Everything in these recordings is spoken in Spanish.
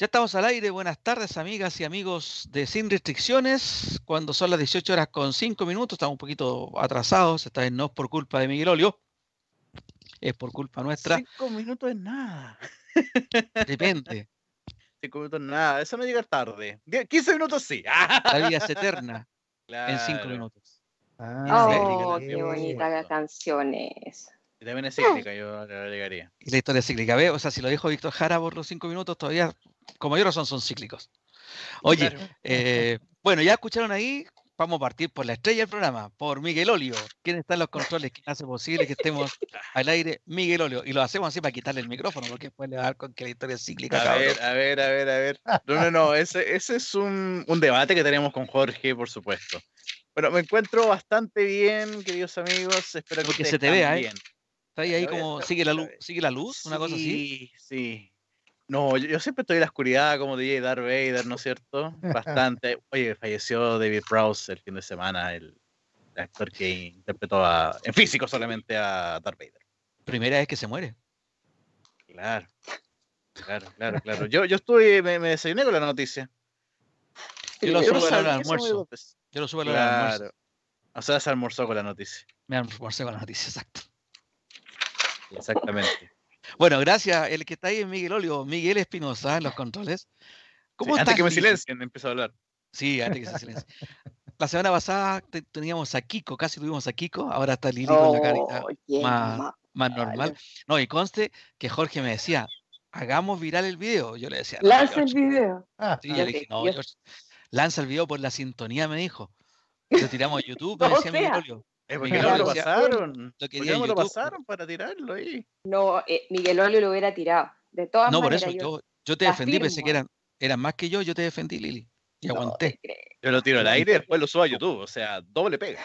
Ya estamos al aire. Buenas tardes, amigas y amigos de Sin Restricciones. Cuando son las 18 horas con 5 minutos, estamos un poquito atrasados. Esta vez no es por culpa de Miguel Olio, es por culpa nuestra. 5 minutos es nada. Depende. 5 minutos es nada. Eso no llega tarde. 15 minutos sí. La vida es eterna en 5 minutos. Ah, oh, qué bonita canción es. Y también es cíclica, yo le agregaría. Y la historia es cíclica, ¿ve? O sea, si lo dijo Víctor Jara por los cinco minutos, todavía, como yo razón, son cíclicos. Oye, eh, bueno, ya escucharon ahí, vamos a partir por la estrella del programa, por Miguel Olio. ¿Quién está en los controles? ¿Quién hace posible que estemos al aire? Miguel Olio. Y lo hacemos así para quitarle el micrófono, porque después le va a dar con que la historia es cíclica. A ver, a ver, a ver, a ver. No, no, no, ese, ese es un, un debate que tenemos con Jorge, por supuesto. Bueno, me encuentro bastante bien, queridos amigos. Espero que, se te vea, ¿eh? Está ahí, ahí como sigue la luz, sigue la luz, una cosa así. Sí, sí. No, yo, siempre estoy en la oscuridad como DJ Darth Vader, ¿no es cierto? Bastante. Oye, falleció David Prowse el fin de semana, el, actor que interpretó en físico solamente a Darth Vader. Primera vez que se muere. Claro. Claro, claro, claro. Yo, yo estuve, me, me desayuné con la noticia. Yo lo subo al almuerzo. Yo lo subo al almuerzo. O sea, se almorzó con la noticia. Me almorcé con la noticia, exacto. Exactamente. Bueno, gracias. El que está ahí es Miguel Olio, Miguel Espinosa en los controles. ¿Cómo Antes que me silencien, empezó a hablar. Sí, antes que se silencien. La semana pasada teníamos a Kiko, casi tuvimos a Kiko, ahora está Lili con la carita más, más, normal. No, y conste que Jorge me decía, hagamos viral el video. Yo le decía, lanza el video. Sí, yo le dije, no, lanza el video por la sintonía, me dijo. Lo tiramos a YouTube, me decía Miguel Olio. Eh, Miguel no lo pasaron. Lo no lo pasaron para tirarlo ahí? No, eh, Miguel Olio lo hubiera tirado. De todas no, maneras. No, por eso yo, te defendí, pensé que eran, eran más que yo, yo te defendí, Lili. Y aguanté. Yo lo tiro al aire y después lo subo a YouTube. O sea, doble pega.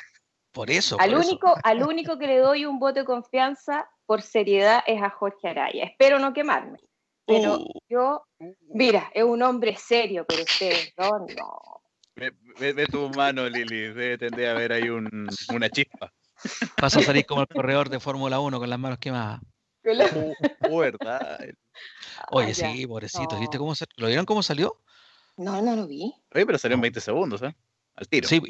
Por eso. Al, único, al único que le doy un voto de confianza por seriedad es a Jorge Araya. Espero no quemarme. Pero uh. yo, mira, es un hombre serio, pero usted, no, no. Ve, tu mano, Lili. Debe tender a haber ahí un, una chispa. Vas a salir como el corredor de Fórmula 1 con las manos quemadas. Oh, ¿Verdad? Oye, sí, pobrecito. ¿Viste cómo ¿Lo vieron cómo salió? No, no lo vi. Oye, pero salió en 20 segundos, ¿eh? Al tiro. Sí,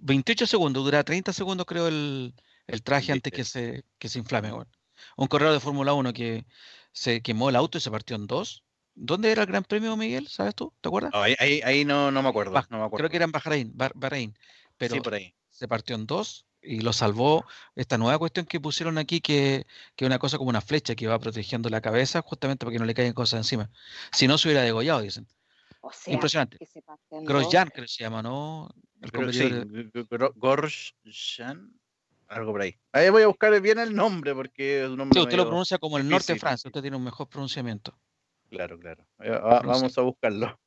28 segundos. Dura 30 segundos, creo, el, el traje antes que se, que se inflame. Un corredor de Fórmula 1 que se quemó el auto y se partió en dos ¿Dónde era el Gran Premio, Miguel? ¿Sabes tú? ¿Te acuerdas? ahí, ahí, no, no, me acuerdo, no, me acuerdo, Creo que era en Bahrein, Bahrein pero sí, por ahí. se partió en dos y lo salvó esta nueva cuestión que pusieron aquí, que es una cosa como una flecha que va protegiendo la cabeza justamente para que no le caigan cosas encima. Si no se hubiera degollado, dicen. Impresionante. Grosjean, creo que se llama, ¿no? El sí, Grosjean, algo por ahí. Ahí voy a buscar bien el nombre porque es un nombre. Sí, usted lo pronuncia como el norte de Francia, usted tiene un mejor pronunciamiento. Claro, claro. vamos a buscarlo.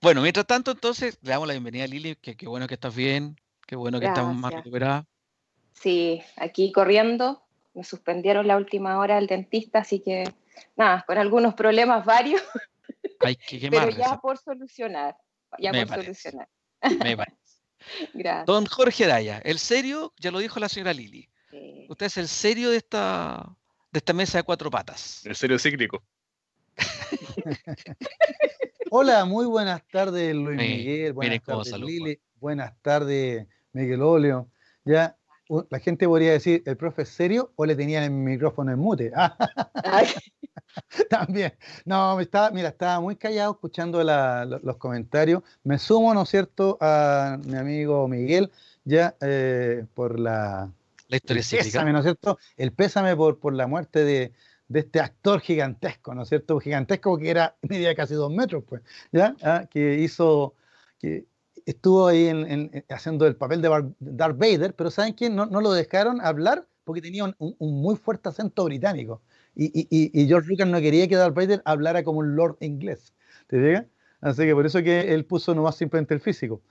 Bueno, mientras tanto, entonces, le damos la bienvenida a Lili, que qué bueno que estás bien, qué bueno que estamos más recuperadas. Sí, aquí corriendo, me suspendieron la última hora al dentista, así que nada, con algunos problemas varios. Hay que quemar, Pero ya por solucionar, ya por solucionar. Me parece. Gracias. Don Jorge Daya, el serio, ya lo dijo la señora Lili. Usted es el serio de esta, de esta mesa de cuatro patas. El serio cíclico. Hola, muy buenas tardes, Luis Miguel. Buenas tardes, Lili. Buenas tardes, Miguel Olio. Ya, la gente podría decir, ¿el profe es serio o le tenían el micrófono en mute? También. No, estaba, mira, estaba muy callado escuchando los comentarios. Me sumo, ¿no es cierto?, a mi amigo Miguel, ya eh, por la, la historia el pésame, ¿no es cierto? El pésame por, por la muerte de, de este actor gigantesco, ¿no es cierto? Gigantesco que era media casi dos metros, pues, ¿ya? ¿Ah? Que hizo, que estuvo ahí en, haciendo el papel de Darth Vader, pero ¿saben quién? No, no lo dejaron hablar porque tenía un, muy fuerte acento británico. Y, y, y, George Lucas no quería que Darth Vader hablara como un lord inglés. ¿Te diga? Así que por eso que él puso nomás simplemente el físico.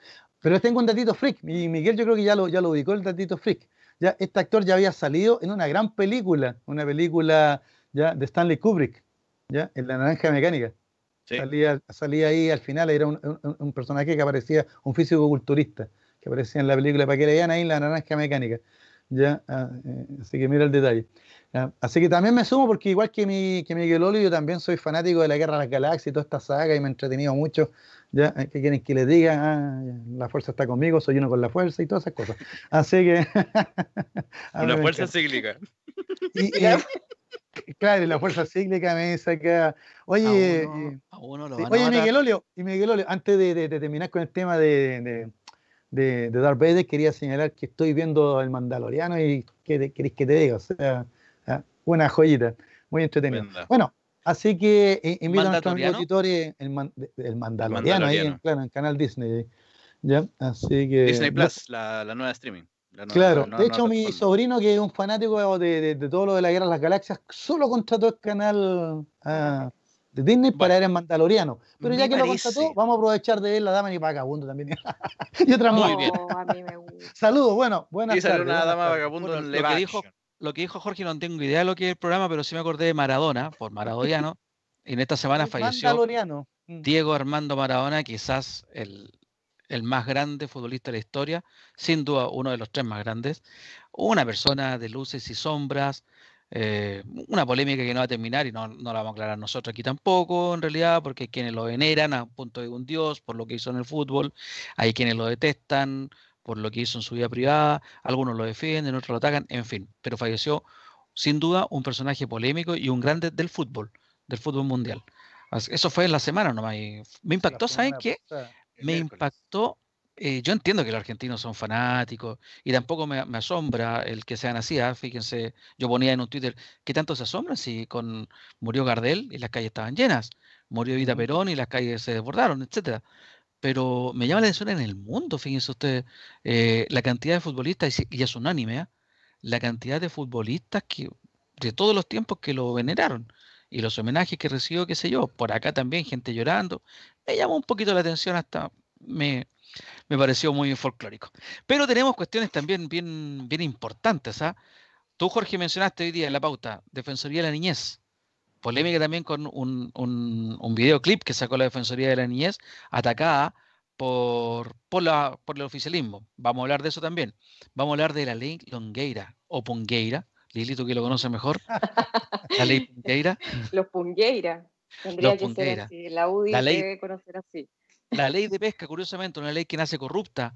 Pero tengo un datito freak, y Miguel yo creo que ya lo, ya lo ubicó el datito freak. Ya, este actor ya había salido en una gran película, una película ¿ya? de Stanley Kubrick, ¿ya? en La Naranja Mecánica. Salía, salía ahí al final, era un, personaje que aparecía, un físico culturista, que aparecía en la película para que le vean ahí La Naranja Mecánica. Ya, ah, eh, así que mira el detalle. Así que también me sumo porque igual que, mi, que Miguel Oli, yo también soy fanático de la Guerra de las Galaxias y toda esta saga y me he entretenido mucho. ¿ya? Eh, ¿Qué quieren que les diga? Ah, la fuerza está conmigo, soy uno con la fuerza y todas esas cosas. Así que... Una fuerza cíclica. Y, claro, la fuerza cíclica me saca... Oye, oye Miguel Olio, y Miguel Olio, antes de, terminar con el tema de, de, Darth Vader, quería señalar que estoy viendo el Mandaloriano y ¿qué queréis que te diga? O sea una joyita, muy entretenido. Bueno, así que eh, invito a nuestros auditores, el, el Mandaloriano, ahí en, claro, en Canal Disney. ¿ya? Así que, Disney Plus, la, la, nueva streaming. Claro, de hecho mi sobrino, que es un fanático de, de, todo lo de la Guerra de las Galaxias, solo contrató el canal uh, de Disney para ver el Mandaloriano. Pero ya que lo contrató, vamos a aprovechar de ver la dama y vagabundo también. y otra Muy bien. Saludos, bueno, buenas y tardes. Una dama vagabundo en lo que dijo lo que dijo Jorge no tengo idea de lo que es el programa, pero sí me acordé de Maradona, por maradoniano. y en esta semana falleció mm. Diego Armando Maradona, quizás el, más grande futbolista de la historia, sin duda uno de los tres más grandes. Una persona de luces y sombras, eh, una polémica que no va a terminar y no, no, la vamos a aclarar nosotros aquí tampoco, en realidad, porque hay quienes lo veneran a punto de un dios por lo que hizo en el fútbol, hay quienes lo detestan por lo que hizo en su vida privada, algunos lo defienden, otros lo atacan, en fin, pero falleció sin duda un personaje polémico y un grande del fútbol, del fútbol mundial. Eso fue en la semana nomás. me impactó, ¿saben qué? Me impactó, eh, yo entiendo que los argentinos son fanáticos y tampoco me, asombra el que sean así. ¿ah? Fíjense, yo ponía en un Twitter, ¿qué tanto se asombran si con murió Gardel y las calles estaban llenas? Murió Vita Perón y las calles se desbordaron, etcétera pero me llama la atención en el mundo, fíjense ustedes, eh, la cantidad de futbolistas, y es unánime, ¿eh? la cantidad de futbolistas que de todos los tiempos que lo veneraron y los homenajes que recibió, qué sé yo, por acá también gente llorando, me llamó un poquito la atención hasta me, me pareció muy folclórico. Pero tenemos cuestiones también bien, bien importantes. ¿ah? Tú, Jorge, mencionaste hoy día en la pauta, Defensoría de la Niñez polémica también con un, un, videoclip que sacó la Defensoría de la Niñez, atacada por, por, la, por el oficialismo. Vamos a hablar de eso también. Vamos a hablar de la ley Longueira o Pungueira. Lili, tú que lo conoces mejor. La ley Pungueira. Los Pungueira. Tendría que ser así. La UDI debe conocer así. La ley de pesca, curiosamente, una ley que nace corrupta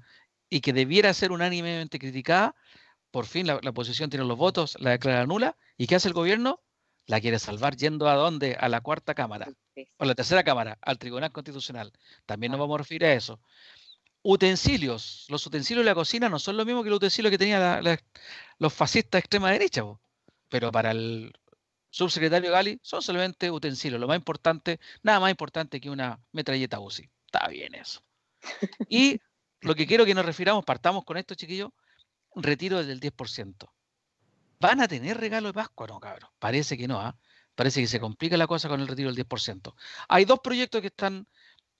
y que debiera ser unánimemente criticada, por fin la, la oposición tiene los votos, la declara nula. ¿Y qué hace el gobierno? la quiere salvar yendo a dónde? A la cuarta cámara, o la tercera cámara, al Tribunal Constitucional. También nos vamos a referir a eso. Utensilios. Los utensilios de la cocina no son lo mismo que los utensilios que tenían los fascistas de extrema derecha, pero para el subsecretario Gali son solamente utensilios. Lo más importante, nada más importante que una metralleta UCI. Está bien eso. Y lo que quiero que nos refiramos, partamos con esto, chiquillos, retiro del 10%. ¿Van a tener regalo de Pascua? No, cabrón. Parece que no. ¿ah? Parece que se complica la cosa con el retiro del 10%. Hay dos proyectos que están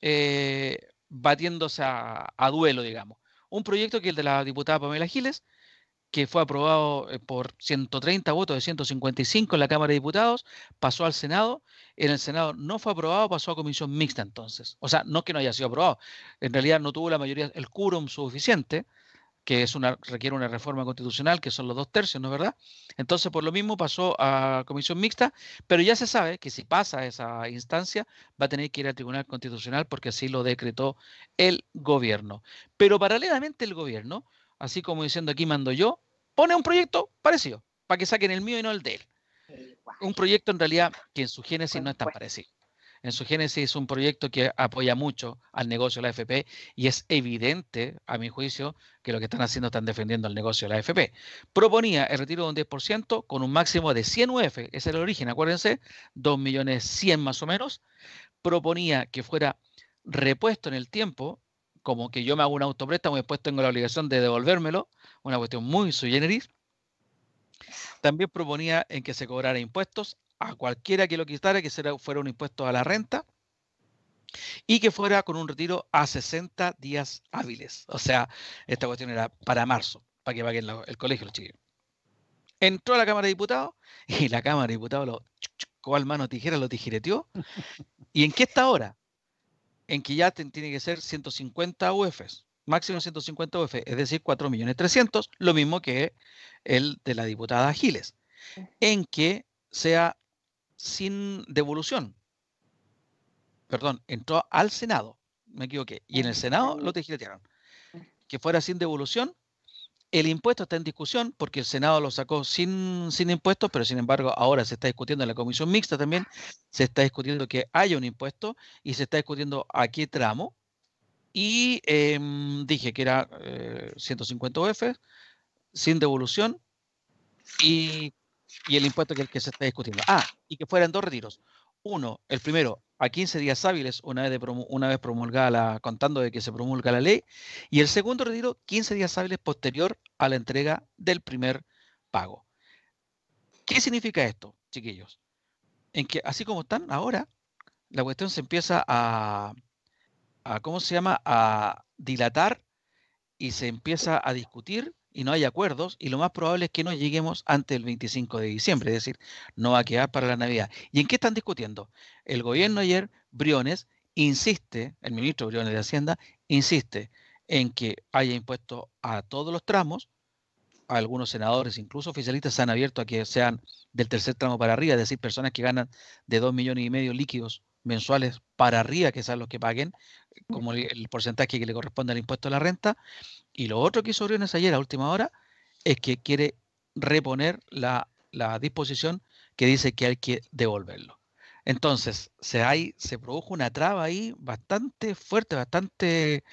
eh, batiéndose a, duelo, digamos. Un proyecto que es el de la diputada Pamela Giles, que fue aprobado eh, por 130 votos de 155 en la Cámara de Diputados, pasó al Senado. En el Senado no fue aprobado, pasó a comisión mixta entonces. O sea, no que no haya sido aprobado. En realidad no tuvo la mayoría, el quórum suficiente que es una, requiere una reforma constitucional, que son los dos tercios, ¿no es verdad? Entonces, por lo mismo pasó a comisión mixta, pero ya se sabe que si pasa esa instancia, va a tener que ir al Tribunal Constitucional porque así lo decretó el gobierno. Pero paralelamente el gobierno, así como diciendo aquí mando yo, pone un proyecto parecido, para que saquen el mío y no el de él. Un proyecto en realidad que en su génesis no es tan parecido en su génesis es un proyecto que apoya mucho al negocio de la AFP y es evidente, a mi juicio, que lo que están haciendo están defendiendo el negocio de la AFP. Proponía el retiro de un 10% con un máximo de 100 UF, ese es el origen, acuérdense, 2 millones 100 más o menos. Proponía que fuera repuesto en el tiempo, como que yo me hago un autopréstamo y después tengo la obligación de devolvérmelo, una cuestión muy sui generis. También proponía en que se cobrara impuestos a cualquiera que lo quitara, que fuera un impuesto a la renta y que fuera con un retiro a 60 días hábiles. O sea, esta cuestión era para marzo, para que paguen el colegio los chiquillos. Entró a la Cámara de Diputados y la Cámara de Diputados lo cual mano tijera lo tijereteó. ¿Y en qué está ahora? En que ya tiene que ser 150 UFs. máximo 150 UF, es decir, 4.300.000, lo mismo que el de la diputada Giles, en que sea sin devolución. Perdón, entró al Senado, me equivoqué, y en el Senado lo tejiletearon. Que fuera sin devolución el impuesto está en discusión porque el Senado lo sacó sin, sin impuestos, pero sin embargo ahora se está discutiendo en la comisión mixta también, se está discutiendo que haya un impuesto y se está discutiendo a qué tramo. Y em, dije que era 150 UF, sin devolución y, y, el impuesto que el que se está discutiendo. Ah, y que fueran dos retiros. Uno, el primero, a 15 días hábiles una vez, de una vez promulgada la, contando de que se promulga la ley, y el segundo retiro 15 días hábiles posterior a la entrega del primer pago. ¿Qué significa esto, chiquillos? En que así como están ahora, la cuestión se empieza a, a ¿cómo se llama?, a dilatar y se empieza a discutir y no hay acuerdos y lo más probable es que no lleguemos antes del 25 de diciembre, es decir, no va a quedar para la Navidad. ¿Y en qué están discutiendo? El gobierno ayer, Briones, insiste, el ministro Briones de Hacienda, insiste en que haya impuesto a todos los tramos, algunos senadores, incluso oficialistas, se han abierto a que sean del tercer tramo para arriba, es decir, personas que ganan de 2 millones y medio líquidos mensuales para arriba, que sean los que paguen, como el, porcentaje que le corresponde al impuesto a la renta. Y lo otro que hizo Briones ayer a última hora es que quiere reponer la, disposición que dice que hay que devolverlo. Entonces, se, hay, se produjo una traba ahí bastante fuerte, bastante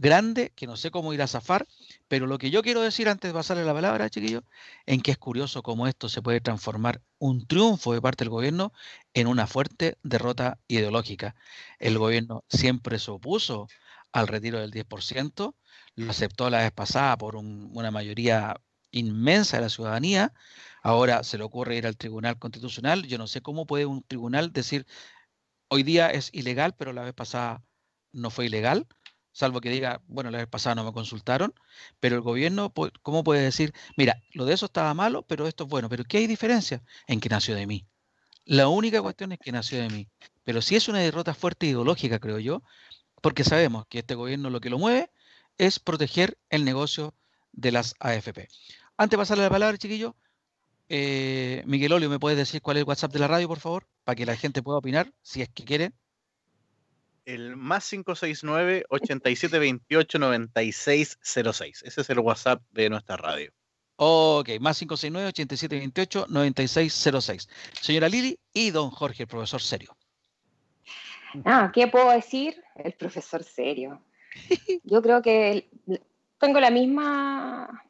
grande, que no sé cómo ir a zafar, pero lo que yo quiero decir antes de pasarle la palabra, chiquillos, en que es curioso cómo esto se puede transformar un triunfo de parte del gobierno en una fuerte derrota ideológica. El gobierno siempre se opuso al retiro del 10%, lo aceptó la vez pasada por una mayoría inmensa de la ciudadanía, ahora se le ocurre ir al Tribunal Constitucional, yo no sé cómo puede un tribunal decir, hoy día es ilegal, pero la vez pasada no fue ilegal salvo que diga, bueno, la vez pasada no me consultaron, pero el gobierno, ¿cómo puede decir, mira, lo de eso estaba malo, pero esto es bueno? ¿Pero qué hay diferencia? En que nació de mí. La única cuestión es que nació de mí. Pero sí es una derrota fuerte ideológica, creo yo, porque sabemos que este gobierno lo que lo mueve es proteger el negocio de las AFP. Antes de pasarle la palabra, chiquillo, eh, Miguel Olio, ¿me puedes decir cuál es el WhatsApp de la radio, por favor? Para que la gente pueda opinar, si es que quieren el más 569 8728 9606. Ese es el WhatsApp de nuestra radio. Ok, más 569 8728 9606. Señora Lili y don Jorge, el profesor serio. Ah, ¿qué puedo decir? El profesor serio. Yo creo que tengo la misma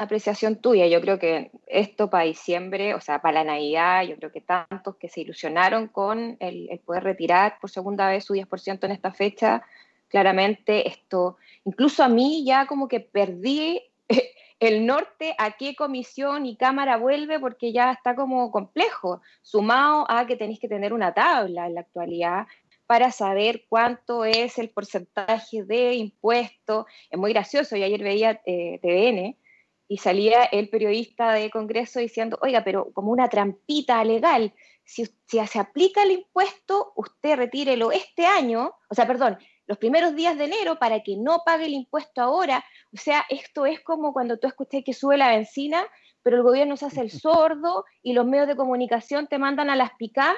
apreciación tuya. Yo creo que esto para diciembre, o sea, para la Navidad, yo creo que tantos que se ilusionaron con el, poder retirar por segunda vez su 10% en esta fecha, claramente esto, incluso a mí ya como que perdí el norte a qué comisión y cámara vuelve porque ya está como complejo, sumado a que tenéis que tener una tabla en la actualidad para saber cuánto es el porcentaje de impuesto. Es muy gracioso, yo ayer veía eh, TVN y salía el periodista de Congreso diciendo, oiga, pero como una trampita legal, si, se aplica el impuesto, usted retírelo este año, o sea, perdón, los primeros días de enero para que no pague el impuesto ahora. O sea, esto es como cuando tú escuchas que sube la benzina, pero el gobierno se hace el sordo y los medios de comunicación te mandan a las picas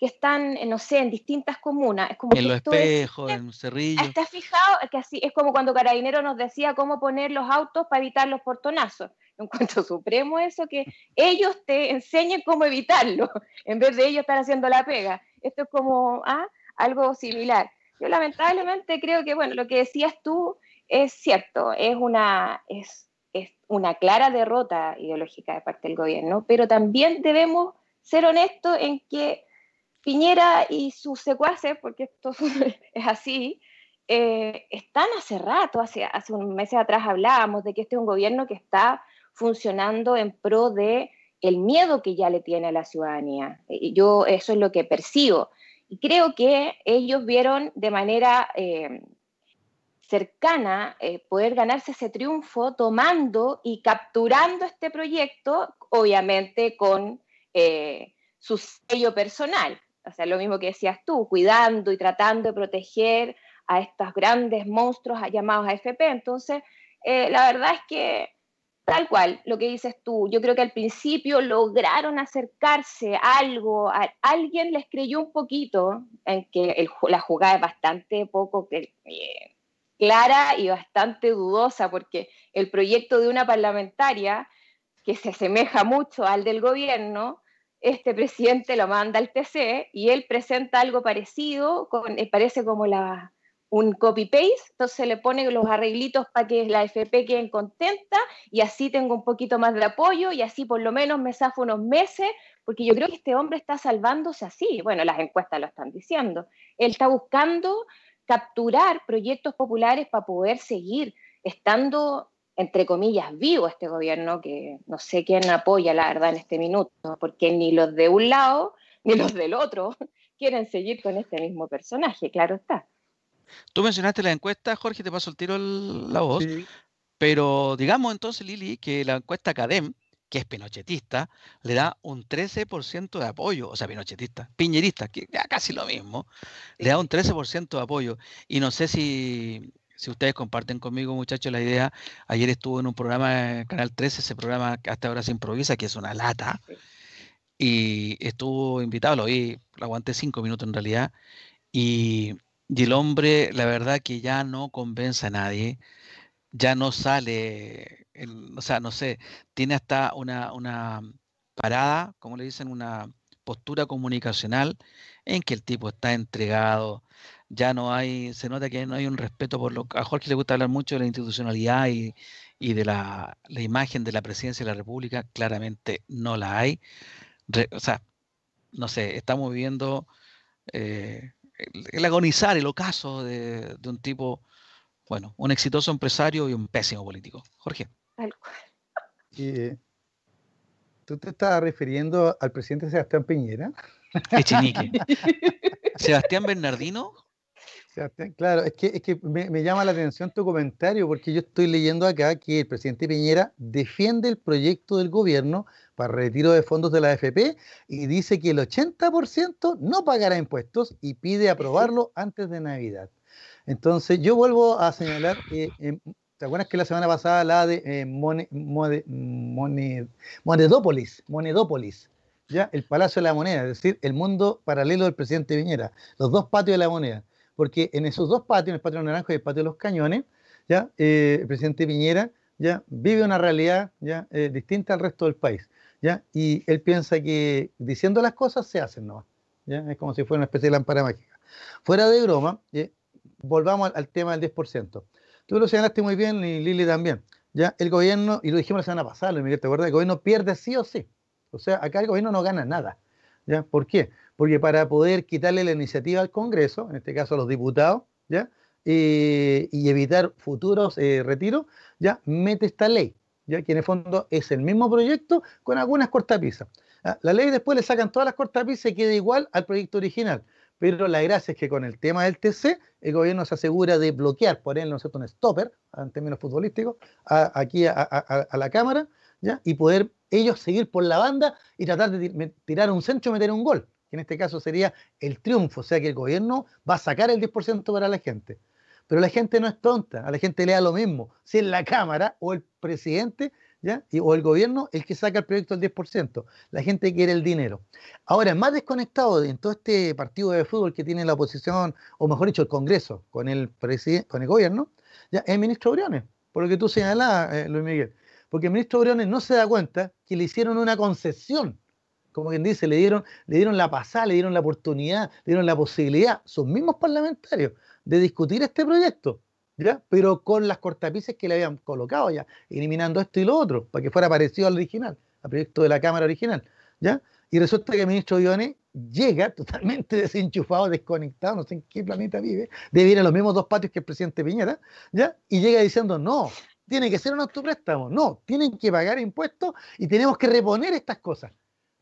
que están, no sé, en distintas comunas. Es como en los espejos, en Cerrillo. ¿Estás fijado? Que así es como cuando Carabinero nos decía cómo poner los autos para evitar los portonazos. En cuanto supremo eso, que ellos te enseñen cómo evitarlo, en vez de ellos estar haciendo la pega. Esto es como ¿ah? algo similar. Yo lamentablemente creo que, bueno, lo que decías tú es cierto, es una, es, es una clara derrota ideológica de parte del gobierno, pero también debemos ser honestos en que Piñera y sus secuaces, porque esto es así, eh, están hace rato, hace, hace un mes atrás hablábamos de que este es un gobierno que está funcionando en pro de el miedo que ya le tiene a la ciudadanía. Yo eso es lo que percibo. Y creo que ellos vieron de manera eh, cercana eh, poder ganarse ese triunfo tomando y capturando este proyecto, obviamente con su sello personal o sea, lo mismo que decías tú, cuidando y tratando de proteger a estos grandes monstruos llamados AFP. Entonces, eh, la verdad es que tal cual, lo que dices tú, yo creo que al principio lograron acercarse a algo, a, alguien les creyó un poquito en que la jugada es bastante poco eh, clara y bastante dudosa, porque el proyecto de una parlamentaria que se asemeja mucho al del gobierno, este presidente lo manda al TC y él presenta algo parecido, eh, parece como la, un copy-paste, entonces le pone los arreglitos para que la FP quede contenta y así tengo un poquito más de apoyo y así por lo menos me zafo unos meses, porque yo creo que este hombre está salvándose así, bueno, las encuestas lo están diciendo, él está buscando capturar proyectos populares para poder seguir estando entre comillas, vivo este gobierno, que no sé quién apoya, la verdad, en este minuto, porque ni los de un lado ni los del otro quieren seguir con este mismo personaje, claro está. Tú mencionaste la encuesta, Jorge, te paso el tiro la voz, pero digamos entonces, Lili, que la encuesta CADEM, que es pinochetista, le da un 13% de apoyo, o sea, pinochetista, piñerista, que ya casi lo mismo, le da un 13% de apoyo. Y no sé si si ustedes comparten conmigo, muchachos, la idea, ayer estuvo en un programa en Canal 13, ese programa que hasta ahora se improvisa, que es una lata, y estuvo invitado, lo vi, lo aguanté cinco minutos en realidad, y, el hombre, la verdad que ya no convence a nadie, ya no sale, o sea, no sé, tiene hasta una, una parada, como le dicen, una postura comunicacional en que el tipo está entregado, ya no hay, se nota que no hay un respeto por lo a Jorge le gusta hablar mucho de la institucionalidad y, de la, imagen de la presidencia de la República, claramente no la hay. o sea, no sé, estamos viviendo eh, el, agonizar, el ocaso de, un tipo, bueno, un exitoso empresario y un pésimo político. Jorge. Eh, ¿Tú te estás refiriendo al presidente Sebastián Piñera? Echenique. Sebastián Bernardino claro, es que, es que me, llama la atención tu comentario porque yo estoy leyendo acá que el presidente Piñera defiende el proyecto del gobierno para retiro de fondos de la AFP y dice que el 80% no pagará impuestos y pide aprobarlo antes de Navidad. Entonces yo vuelvo a señalar, eh, ¿te acuerdas que la semana pasada la de eh, Monedópolis, Monedópolis, ya el Palacio de la Moneda, es decir, el mundo paralelo del presidente Piñera, los dos patios de la moneda? Porque en esos dos patios, el patio Naranjo y el patio de los Cañones, ya eh, el presidente Piñera ya vive una realidad ya eh, distinta al resto del país, ya y él piensa que diciendo las cosas se hacen, ¿no? ¿Ya? Es como si fuera una especie de lámpara mágica. Fuera de broma, volvamos al, tema del 10%. Tú lo señalaste muy bien y Lili también. Ya el gobierno, y lo dijimos la semana pasada, ¿te acuerdas? El gobierno pierde sí o sí. O sea, acá el gobierno no gana nada. ¿Por qué? Porque para poder quitarle la iniciativa al Congreso, en este caso a los diputados, ¿ya? Eh, y evitar futuros eh, retiros, ya mete esta ley, ya que en el fondo es el mismo proyecto con algunas cortapisas. Ah, la ley después le sacan todas las cortapisas y queda igual al proyecto original. Pero la gracia es que con el tema del TC, el gobierno se asegura de bloquear, por él, ¿no cierto?, un stopper, en términos futbolísticos, aquí a, la Cámara, ¿ya? y poder ellos seguir por la banda y tratar de tirar un centro y meter un gol que en este caso sería el triunfo, o sea que el gobierno va a sacar el 10% para la gente. Pero la gente no es tonta, a la gente le da lo mismo, si es la Cámara o el presidente ¿ya? o el gobierno el que saca el proyecto del 10%. La gente quiere el dinero. Ahora, más desconectado en todo este partido de fútbol que tiene la oposición, o mejor dicho, el Congreso con el, con el gobierno, ya, es el ministro Briones, por lo que tú señalabas, eh, Luis Miguel. Porque el ministro Briones no se da cuenta que le hicieron una concesión como quien dice, le dieron, le dieron la pasada, le dieron la oportunidad, le dieron la posibilidad, sus mismos parlamentarios, de discutir este proyecto, ¿ya? Pero con las cortapices que le habían colocado ya, eliminando esto y lo otro, para que fuera parecido al original, al proyecto de la Cámara original, ¿ya? Y resulta que el ministro Ione llega totalmente desenchufado, desconectado, no sé en qué planeta vive, debe ir a los mismos dos patios que el presidente Piñera, ¿ya? Y llega diciendo, no, tiene que ser un autopréstamo, no, tienen que pagar impuestos y tenemos que reponer estas cosas.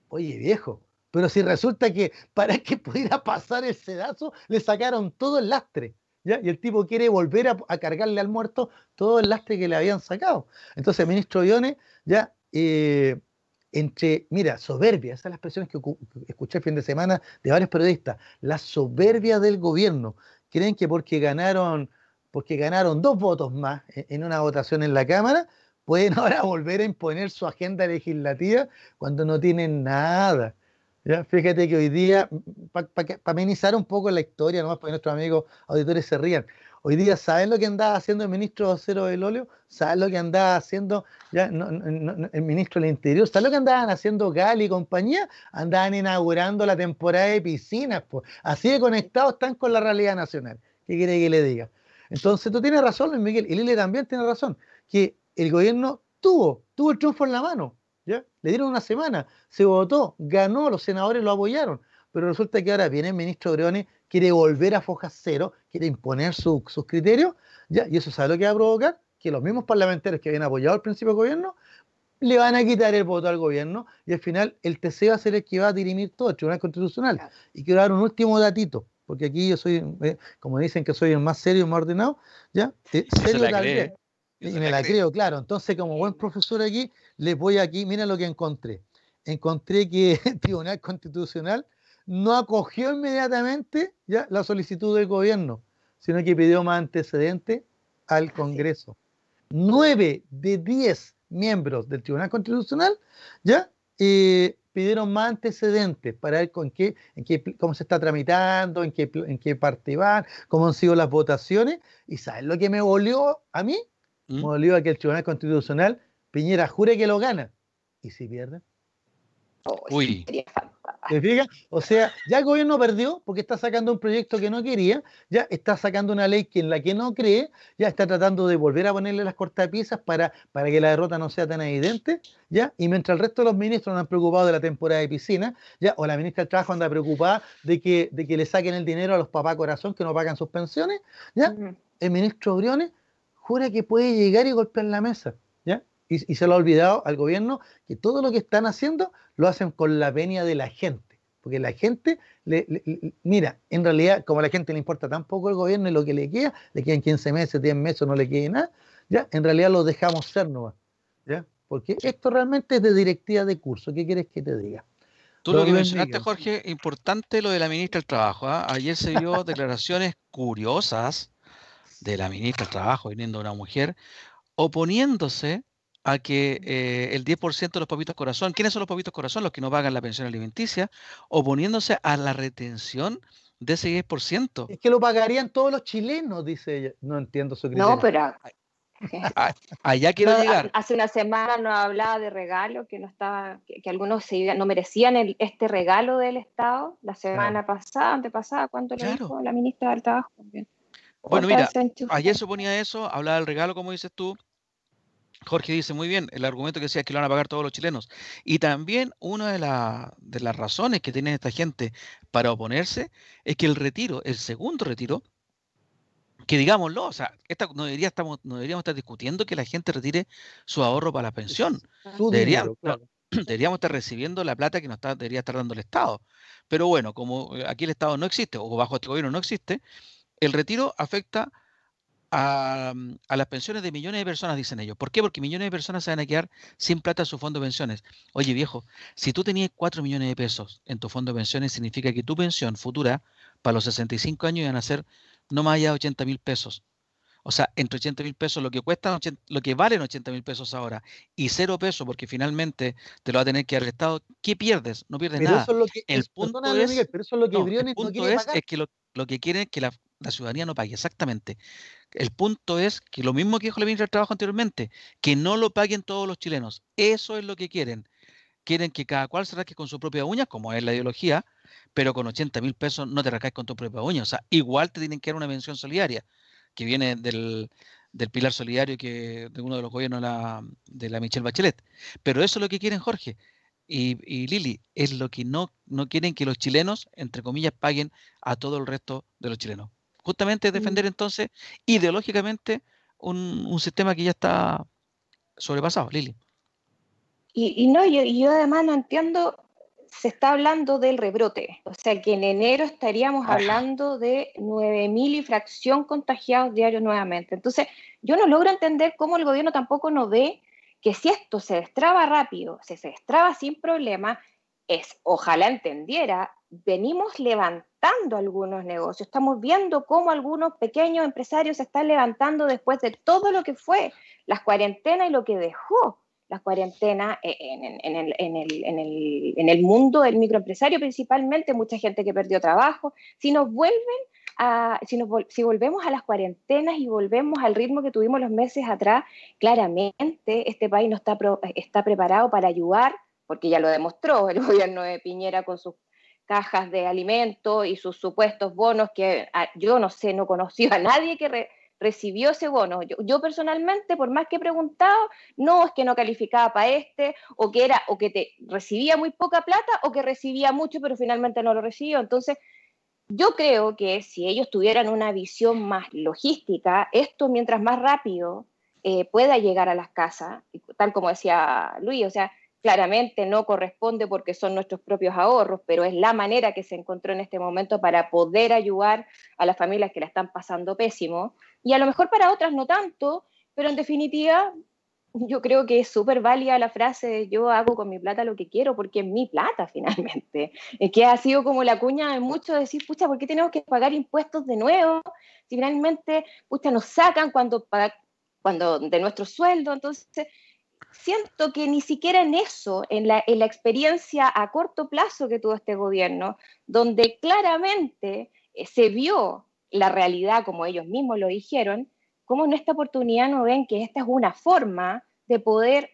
Oye, viejo, pero si resulta que para que pudiera pasar el sedazo, le sacaron todo el lastre. ¿ya? Y el tipo quiere volver a, cargarle al muerto todo el lastre que le habían sacado. Entonces, ministro Ione, ya, eh, entre, mira, soberbia, esas son las expresiones que escuché el fin de semana de varios periodistas, la soberbia del gobierno, creen que porque ganaron, porque ganaron dos votos más en una votación en la Cámara, pueden ahora volver a imponer su agenda legislativa cuando no tienen nada. ¿Ya? Fíjate que hoy día, para amenizar un poco la historia, nomás para que nuestros amigos auditores se rían, hoy día, ¿saben lo que andaba haciendo el ministro Cero del Olio? ¿Saben lo que andaba haciendo ya, el ministro del Interior? ¿Saben lo que andaban haciendo Gali y compañía? Andaban inaugurando la temporada de piscinas, pues. así de conectados están con la realidad nacional. ¿Qué quiere que le diga? Entonces, tú tienes razón, Luis Miguel, y Lili también tiene razón, que el gobierno tuvo, tuvo el triunfo en la mano, ¿ya? Le dieron una semana, se votó, ganó, los senadores lo apoyaron, pero resulta que ahora viene el ministro Briones, quiere volver a foja cero, quiere imponer sus criterios, ¿ya? Y eso sabe lo que va a provocar, que los mismos parlamentarios que habían apoyado al principio del gobierno, le van a quitar el voto al gobierno y al final el TC va a ser el que va a dirimir todo, el Tribunal Constitucional. Y quiero dar un último datito, porque aquí yo soy, eh, como dicen que soy el más serio, más ordenado, ¿ya? Eh, serio también. Y me la creo, claro. Entonces, como buen profesor aquí, les voy aquí, mira lo que encontré. Encontré que el Tribunal Constitucional no acogió inmediatamente ya la solicitud del gobierno, sino que pidió más antecedentes al Congreso. Nueve de diez miembros del Tribunal Constitucional ya eh, pidieron más antecedentes para ver con qué, en qué, cómo se está tramitando, en qué, en qué parte van, cómo han sido las votaciones. ¿Y saben lo que me volvió a mí? ¿Mm? a que el Tribunal Constitucional, Piñera jure que lo gana. ¿Y si pierde? Uy. ¿Te fijas? O sea, ya el gobierno perdió porque está sacando un proyecto que no quería, ya está sacando una ley que en la que no cree, ya está tratando de volver a ponerle las cortapisas para, para que la derrota no sea tan evidente, ya, y mientras el resto de los ministros no han preocupado de la temporada de piscina, ya, o la ministra del Trabajo anda preocupada de que, de que le saquen el dinero a los papás corazón que no pagan sus pensiones, ya, el ministro Briones jura que puede llegar y golpear la mesa, ¿ya? Y, se lo ha olvidado al gobierno que todo lo que están haciendo lo hacen con la venia de la gente, porque la gente, le, mira, en realidad, como a la gente le importa tan poco el gobierno y lo que le queda, le quedan 15 meses, 10 meses, no le queda nada, ¿ya? En realidad lo dejamos ser nomás, ¿ya? Porque esto realmente es de directiva de curso, ¿qué quieres que te diga? Tú lo que mencionaste, Jorge, importante lo de la ministra del Trabajo. ¿ah? Ayer se vio declaraciones curiosas de la ministra del Trabajo, viniendo una mujer, oponiéndose a que eh, el 10% de los papitos corazón, ¿quiénes son los papitos corazón? Los que no pagan la pensión alimenticia, oponiéndose a la retención de ese 10%. Es que lo pagarían todos los chilenos, dice ella. No entiendo su criterio. No, pero... Allá quiero llegar. Hace una semana nos hablaba de regalo, que no estaba, que, algunos no merecían este regalo del Estado. La semana pasada, antepasada, ¿cuánto le dijo la ministra del Trabajo? También. Bueno, mira, ayer suponía eso, hablaba del regalo, como dices tú. Jorge dice muy bien, el argumento que decía es que lo van a pagar todos los chilenos. Y también una de, de las razones que tiene esta gente para oponerse es que el retiro, el segundo retiro, que digámoslo, o sea, esta, no, debería, estamos, no deberíamos estar discutiendo que la gente retire su ahorro para la pensión. Deberíamos, deberíamos estar recibiendo la plata que nos está, debería estar dando el Estado. Pero bueno, como aquí el Estado no existe, o bajo este gobierno no existe, el retiro afecta mm, a, las pensiones de millones de personas, dicen ellos. ¿Por qué? Porque millones de personas se van a quedar sin plata en su fondo de pensiones. Oye, viejo, si tú tenías 4 millones de pesos en tu fondo de pensiones, significa que tu pensión futura para los 65 años iban a ser no más allá de 80 mil pesos. O sea, entre 80 mil pesos, lo que cuesta, lo que valen 80 mil pesos ahora, y cero pesos, porque finalmente te lo va a tener que dar el Estado, ¿qué pierdes? No pierdes nada. el punto es, que lo, lo que quieren es que la, la ciudadanía no pague, exactamente. El punto es que lo mismo que dijo la ministra del Trabajo anteriormente, que no lo paguen todos los chilenos. Eso es lo que quieren. Quieren que cada cual se rasque con su propia uña, como es la ideología, pero con 80 mil pesos no te rascas con tu propia uña. O sea, igual te tienen que dar una mención solidaria, que viene del, pilar solidario que de uno de los gobiernos la, de la Michelle Bachelet. Pero eso es lo que quieren, Jorge. Y, y, Lili, es lo que no, no quieren que los chilenos, entre comillas, paguen a todo el resto de los chilenos justamente defender entonces ideológicamente un, sistema que ya está sobrepasado, Lili. Y, no, yo, yo además no entiendo, se está hablando del rebrote, o sea que en enero estaríamos hablando de 9.000 y fracción contagiados diarios nuevamente. Entonces, yo no logro entender cómo el gobierno tampoco no ve que si esto se destraba rápido, si se destraba sin problema, es, ojalá entendiera venimos levantando algunos negocios, estamos viendo cómo algunos pequeños empresarios se están levantando después de todo lo que fue las cuarentenas y lo que dejó las cuarentenas en, en, el, mundo del microempresario principalmente, mucha gente que perdió trabajo. Si nos vuelven a, si, nos, si volvemos a las cuarentenas y volvemos al ritmo que tuvimos los meses atrás, claramente este país no está, está preparado para ayudar, porque ya lo demostró el gobierno de Piñera con sus cajas de alimentos y sus supuestos bonos que ah, yo no sé, no conocí a nadie que recibió ese bono. Yo, personalmente, por más que he preguntado, no es que no calificaba para este, o que era, o que te recibía muy poca plata, o que recibía mucho, pero finalmente no lo recibió. Entonces, yo creo que si ellos tuvieran una visión más logística, esto mientras más rápido eh, pueda llegar a las casas, tal como decía Luis, o sea, claramente no corresponde porque son nuestros propios ahorros, pero es la manera que se encontró en este momento para poder ayudar a las familias que la están pasando pésimo, y a lo mejor para otras no tanto, pero en definitiva yo creo que es súper válida la frase de yo hago con mi plata lo que quiero porque es mi plata finalmente. Es que ha sido como la cuña de muchos decir, pucha, ¿por qué tenemos que pagar impuestos de nuevo? Si finalmente, pucha, nos sacan cuando, cuando de nuestro sueldo. Entonces, siento que ni siquiera en eso, en la, en la experiencia a corto plazo que tuvo este gobierno, donde claramente eh, se vio la realidad como ellos mismos lo dijeron, como en esta oportunidad no ven que esta es una forma de poder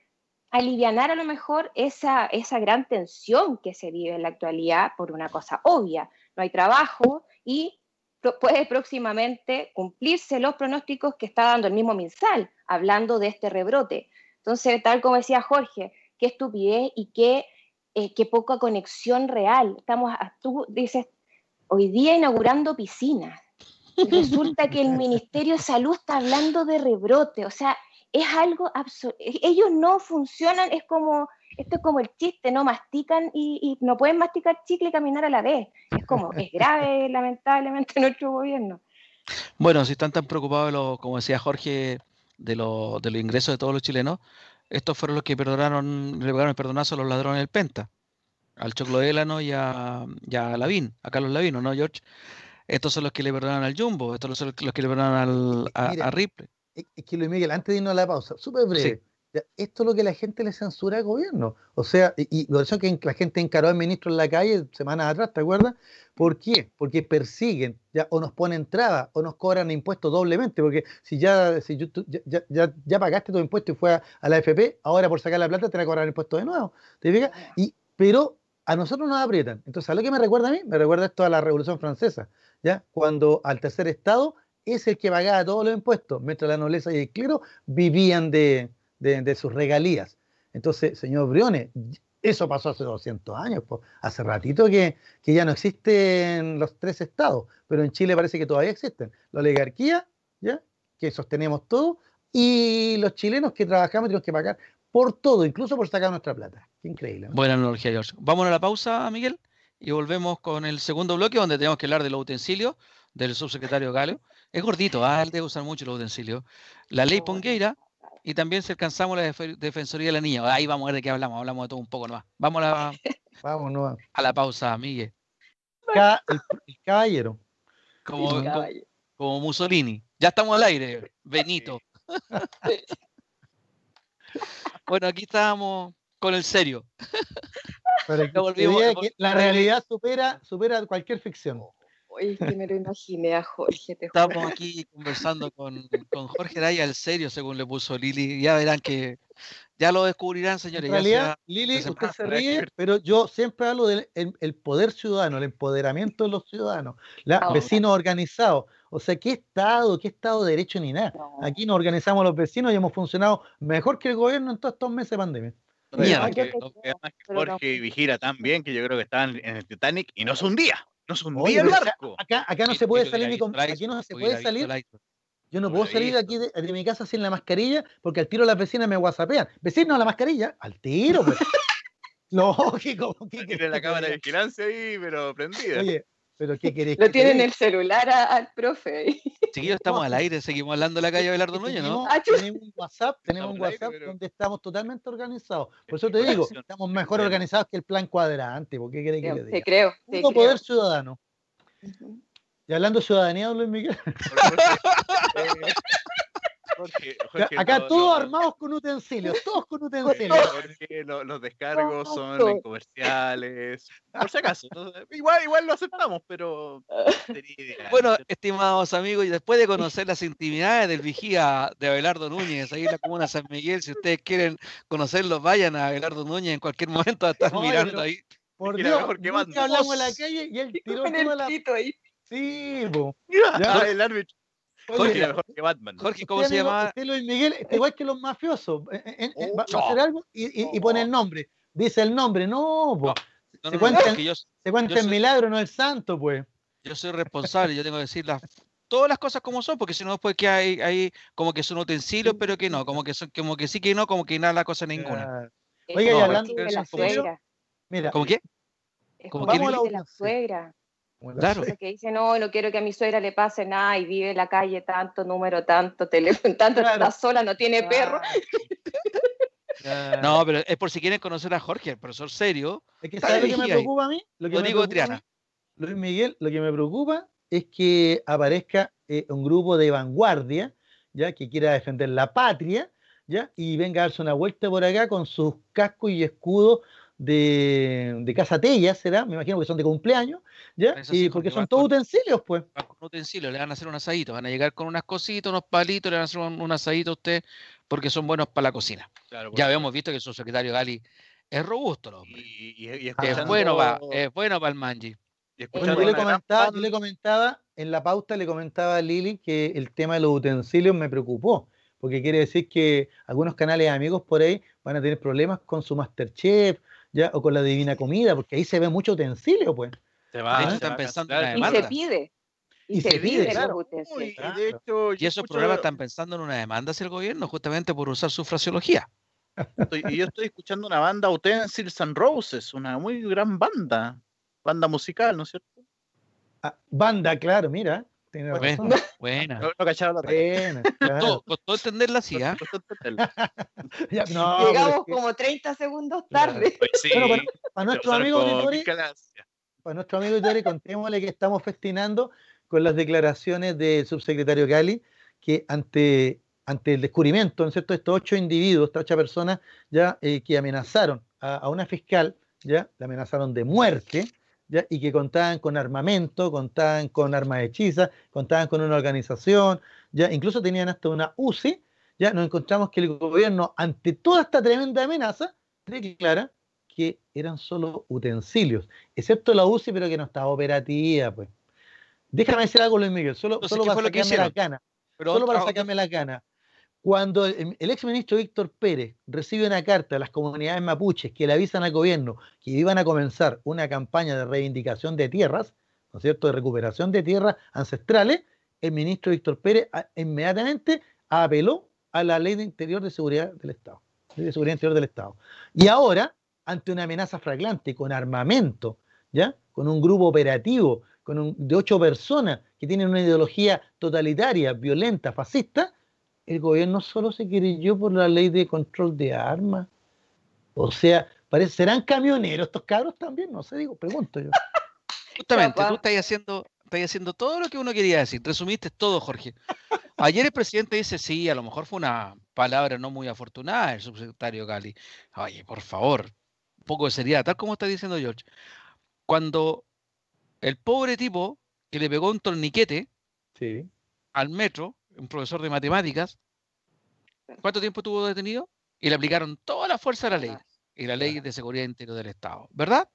aliviar a lo mejor esa, esa gran tensión que se vive en la actualidad por una cosa obvia. No hay trabajo y puede próximamente cumplirse los pronósticos que está dando el mismo MinSal, hablando de este rebrote. Entonces, tal como decía Jorge, qué estupidez y qué, eh, qué poca conexión real. Estamos, tú dices, hoy día inaugurando piscinas. Resulta que el Ministerio de Salud está hablando de rebrote, o sea, es algo absoluto. Ellos no funcionan, es como, esto es como el chiste, no mastican y, no pueden masticar chicle y caminar a la vez. Es como, es grave, lamentablemente, nuestro gobierno. Bueno, si están tan preocupados, como decía Jorge, de, lo, de los ingresos de todos los chilenos, estos fueron los que perdonaron, le pagaron el perdonazo a los ladrones del Penta, al Choclo Élano y a, y a Lavín, a Carlos Lavino, ¿no, George? Estos son los que le perdonan al Jumbo, estos son los que le perdonan al, a, Ripley. Es que Luis Miguel, antes de irnos a la pausa, súper breve. Esto es lo que la gente le censura al gobierno. O sea, y, por eso que la gente encaró al ministro en la calle semanas atrás, ¿te acuerdas? ¿Por qué? Porque persiguen, ya, o nos ponen trabas, o nos cobran impuestos doblemente, porque si ya, si ya, ya, ya, pagaste tu impuesto y fue a, la FP, ahora por sacar la plata te van a cobrar impuestos de nuevo. ¿Te fijas? Y, pero a nosotros nos aprietan. Entonces, ¿a lo que me recuerda a mí? Me recuerda esto a la Revolución Francesa. Cuando al tercer estado es el que pagaba todos los impuestos, mientras la nobleza y el clero vivían de, sus regalías. Entonces, señor Briones, eso pasó hace 200 años, hace ratito que, ya no existen los tres estados, pero en Chile parece que todavía existen. La oligarquía, ¿ya? que sostenemos todo, y los chilenos que trabajamos tenemos que pagar por todo, incluso por sacar nuestra plata. Qué increíble. Buena analogía, George. Vamos a la pausa, Miguel y volvemos con el segundo bloque donde tenemos que hablar de los utensilios del subsecretario Galo. Es gordito, ah, él debe usar mucho los utensilios. La ley Pongueira y también si alcanzamos la Defensoría de la Niña. Ahí vamos a ver de qué hablamos, hablamos de todo un poco nomás. Vamos a la, vamos, a la pausa, Miguel. el, caballero. Como, como, Mussolini. Ya estamos al aire, Benito. bueno, aquí estábamos con el serio la realidad supera, supera cualquier ficción. Oye, que me lo imaginé a Jorge. Estamos aquí conversando con, con Jorge Raya, el serio, según le puso Lili. Ya verán que ya lo descubrirán, señores. En realidad, Lili, usted se ríe, pero yo siempre hablo del el poder ciudadano, el empoderamiento de los ciudadanos, la, ah, vecinos organizados. O sea, ¿qué Estado, qué Estado de Derecho ni nada? Aquí nos organizamos los vecinos y hemos funcionado mejor que el gobierno en todos estos meses de pandemia. Mira, que, Jorge vigila tan bien que yo creo que estaban en el Titanic y no es un día. No es un día el barco. Acá, acá no se puede salir ni con, aquí no se puede salir. Yo no puedo salir de aquí de, mi casa sin la mascarilla porque al tiro las vecinas me whatsappean. Vecinos, la mascarilla. Al tiro, pues. Lógico. Tiene la cámara de vigilancia ahí, pero prendida. Oye, Pero ¿qué querés? Lo que te tiene en diga? el celular a- al profe. ahí. Chiquillos, estamos al aire, seguimos hablando de la calle Abelardo Núñez, ¿no? Tenemos, Ah, tenemos un WhatsApp, tenemos un aire, WhatsApp pero- donde estamos totalmente organizados. Por eso te digo, estamos mejor organizados que el plan cuadrante. ¿Por qué querés que le Te diga? creo, te creo. poder ciudadano. Y hablando de ciudadanía, don Luis Miguel, Jorge, acá, Jorge, acá no- todos no- armados con utensilios, todos con utensilios. Jorge, lo- los descargos son en comerciales. Por si acaso. Igual, igual lo aceptamos, pero. Bueno, estimados amigos, y después de conocer las intimidades del vigía de Abelardo Núñez, ahí en la comuna de San Miguel, si ustedes quieren conocerlos, vayan a Abelardo Núñez en cualquier momento a estar Oye, mirando pero- ahí. Por Dios, mejor que nunca Batman. hablamos en la calle y él tiró el la... pito ahí. Sí, po. Ya. el árbitro. Jorge, mejor que Batman. Jorge, ¿cómo Usted, se llama? usted, Luis Miguel, está igual que los mafiosos. Eh, eh, eh, va, va a hacer algo y, y- y pone el nombre. Dice el nombre. No, po. No, se No, no, no, cuenta, yo, se cuenta yo en soy- milagro, no el santo, pues. yo soy responsable, yo tengo que decir las, todas las cosas como son, porque si no después que hay, hay como que son utensilios, pero que no, como que son, como que sí que no, como que nada la cosa ninguna. Oiga, y hablando de la suegra. Mira, ¿Cómo qué? ¿Cómo de Luis? la suegra. Claro. Porque dice, no, no quiero que a mi suegra le pase nada y vive en la calle tanto, número tanto, teléfono tanto, Claro. está sola, no tiene perro. Ah, No, pero es por si quieren conocer a Jorge, el profesor serio. Es que ¿sabes lo que me preocupa a mí? Lo que Rodrigo Triana. mí, Luis Miguel, lo que me preocupa es que aparezca eh, un grupo de vanguardia, ya que quiera defender la patria, ya y venga a darse una vuelta por acá con sus cascos y escudos de, de Casa Tella, será, me imagino que son de cumpleaños, ya, Eso sí, y porque son todos con- utensilios, pues. Con utensilios, le van a hacer un asadito, van a llegar con unas cositas, unos palitos, le van a hacer un, un asadito a usted, porque son buenos para la cocina. Claro, Ya habíamos visto que su secretario Gali es robusto, el hombre. Y, y, y Es bueno para es bueno para el manji. y Bueno, yo le comentaba, yo le comentaba, en la pauta le comentaba a Lili que el tema de los utensilios me preocupó, porque quiere decir que algunos canales amigos por ahí van a tener problemas con su Masterchef, ya, o con la Divina Comida, porque ahí se ve mucho utensilio, pues. se va- De hecho, están pensando en Y se pide. Y, Y se, se pide, pide claro. Uy, y de hecho, Y esos escucho- programas están pensando en una demanda hacia el gobierno justamente por usar su fraseología. estoy- y yo estoy escuchando una banda Utensils and Roses, una muy gran banda, banda musical, ¿no es cierto? Ah, banda, claro, mira, tiene Bueno, razón. buena. No, no cachaba la. Buena, claro. Costó entenderla así, ¿ah? No, Llegamos como 30 segundos Claro. tarde. Pues sí, Bueno, para, para nuestro amigo vigilancia. para nuestro amigo contémosle que estamos festinando con las declaraciones del subsecretario Cali, que ante, ante el descubrimiento, ¿no es cierto?, estos ocho individuos, estas ocho personas ya eh, que amenazaron a, a una fiscal, ya, la amenazaron de muerte, ya, y que contaban con armamento, contaban con armas hechizas, contaban con una organización, ya, incluso tenían hasta una UCI, ya nos encontramos que el gobierno, ante toda esta tremenda amenaza, declara que eran solo utensilios, excepto la UCI, pero que no estaba operativa, pues. Déjame decir algo, Luis Miguel, solo, Entonces, solo ¿qué para sacarme ganas, Pero solo para sacarme las ganas. Cuando el, el exministro Víctor Pérez recibe una carta de las comunidades mapuches que le avisan al gobierno que iban a comenzar una campaña de reivindicación de tierras, ¿no es cierto?, de recuperación de tierras ancestrales, el ministro Víctor Pérez a- inmediatamente apeló a la ley de interior de seguridad del Estado, de seguridad interior del Estado. Y ahora, ante una amenaza flagrante con armamento, ¿ya? Con un grupo operativo, con un- de ocho personas que tienen una ideología totalitaria, violenta, fascista, el gobierno solo se querelló por la ley de control de armas. O sea, parece, ¿serán camioneros estos cabros también? No sé, digo, pregunto yo. Justamente, tú estás haciendo, estás haciendo todo lo que uno quería decir. Resumiste todo, Jorge. Ayer el presidente dice, sí, a lo mejor fue una palabra no muy afortunada el subsecretario Gali. Oye, por favor, un poco de seriedad, tal como está diciendo George. Cuando el pobre tipo que le pegó un torniquete Sí. al metro, un profesor de matemáticas, ¿cuánto tiempo estuvo detenido? Y le aplicaron toda la fuerza de la ley y la ley de seguridad interior del Estado, ¿verdad?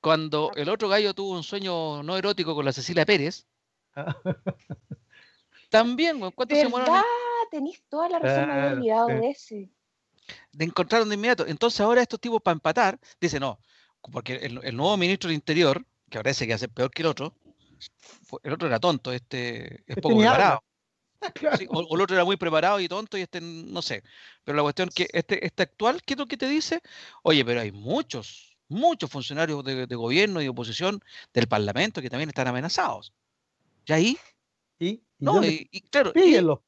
Cuando el otro gallo tuvo un sueño no erótico con la Cecilia Pérez, también, güey, ¿cuánto se ¿Verdad? Tenéis toda la razón, me había olvidado sí. de ese. de encontraron de inmediato? Entonces ahora estos tipos para empatar, dicen no, porque el, el nuevo ministro del Interior, que parece que hace peor que el otro, el otro era tonto, este es Este poco preparado. Claro. Sí, o, o el otro era muy preparado y tonto y este no sé. Pero la cuestión que este, este actual, ¿qué es lo que te dice? Oye, pero hay muchos muchos funcionarios de, gobierno y oposición del Parlamento que también están amenazados. ¿Y ahí? ¿Y? no, y, claro, píllenlos.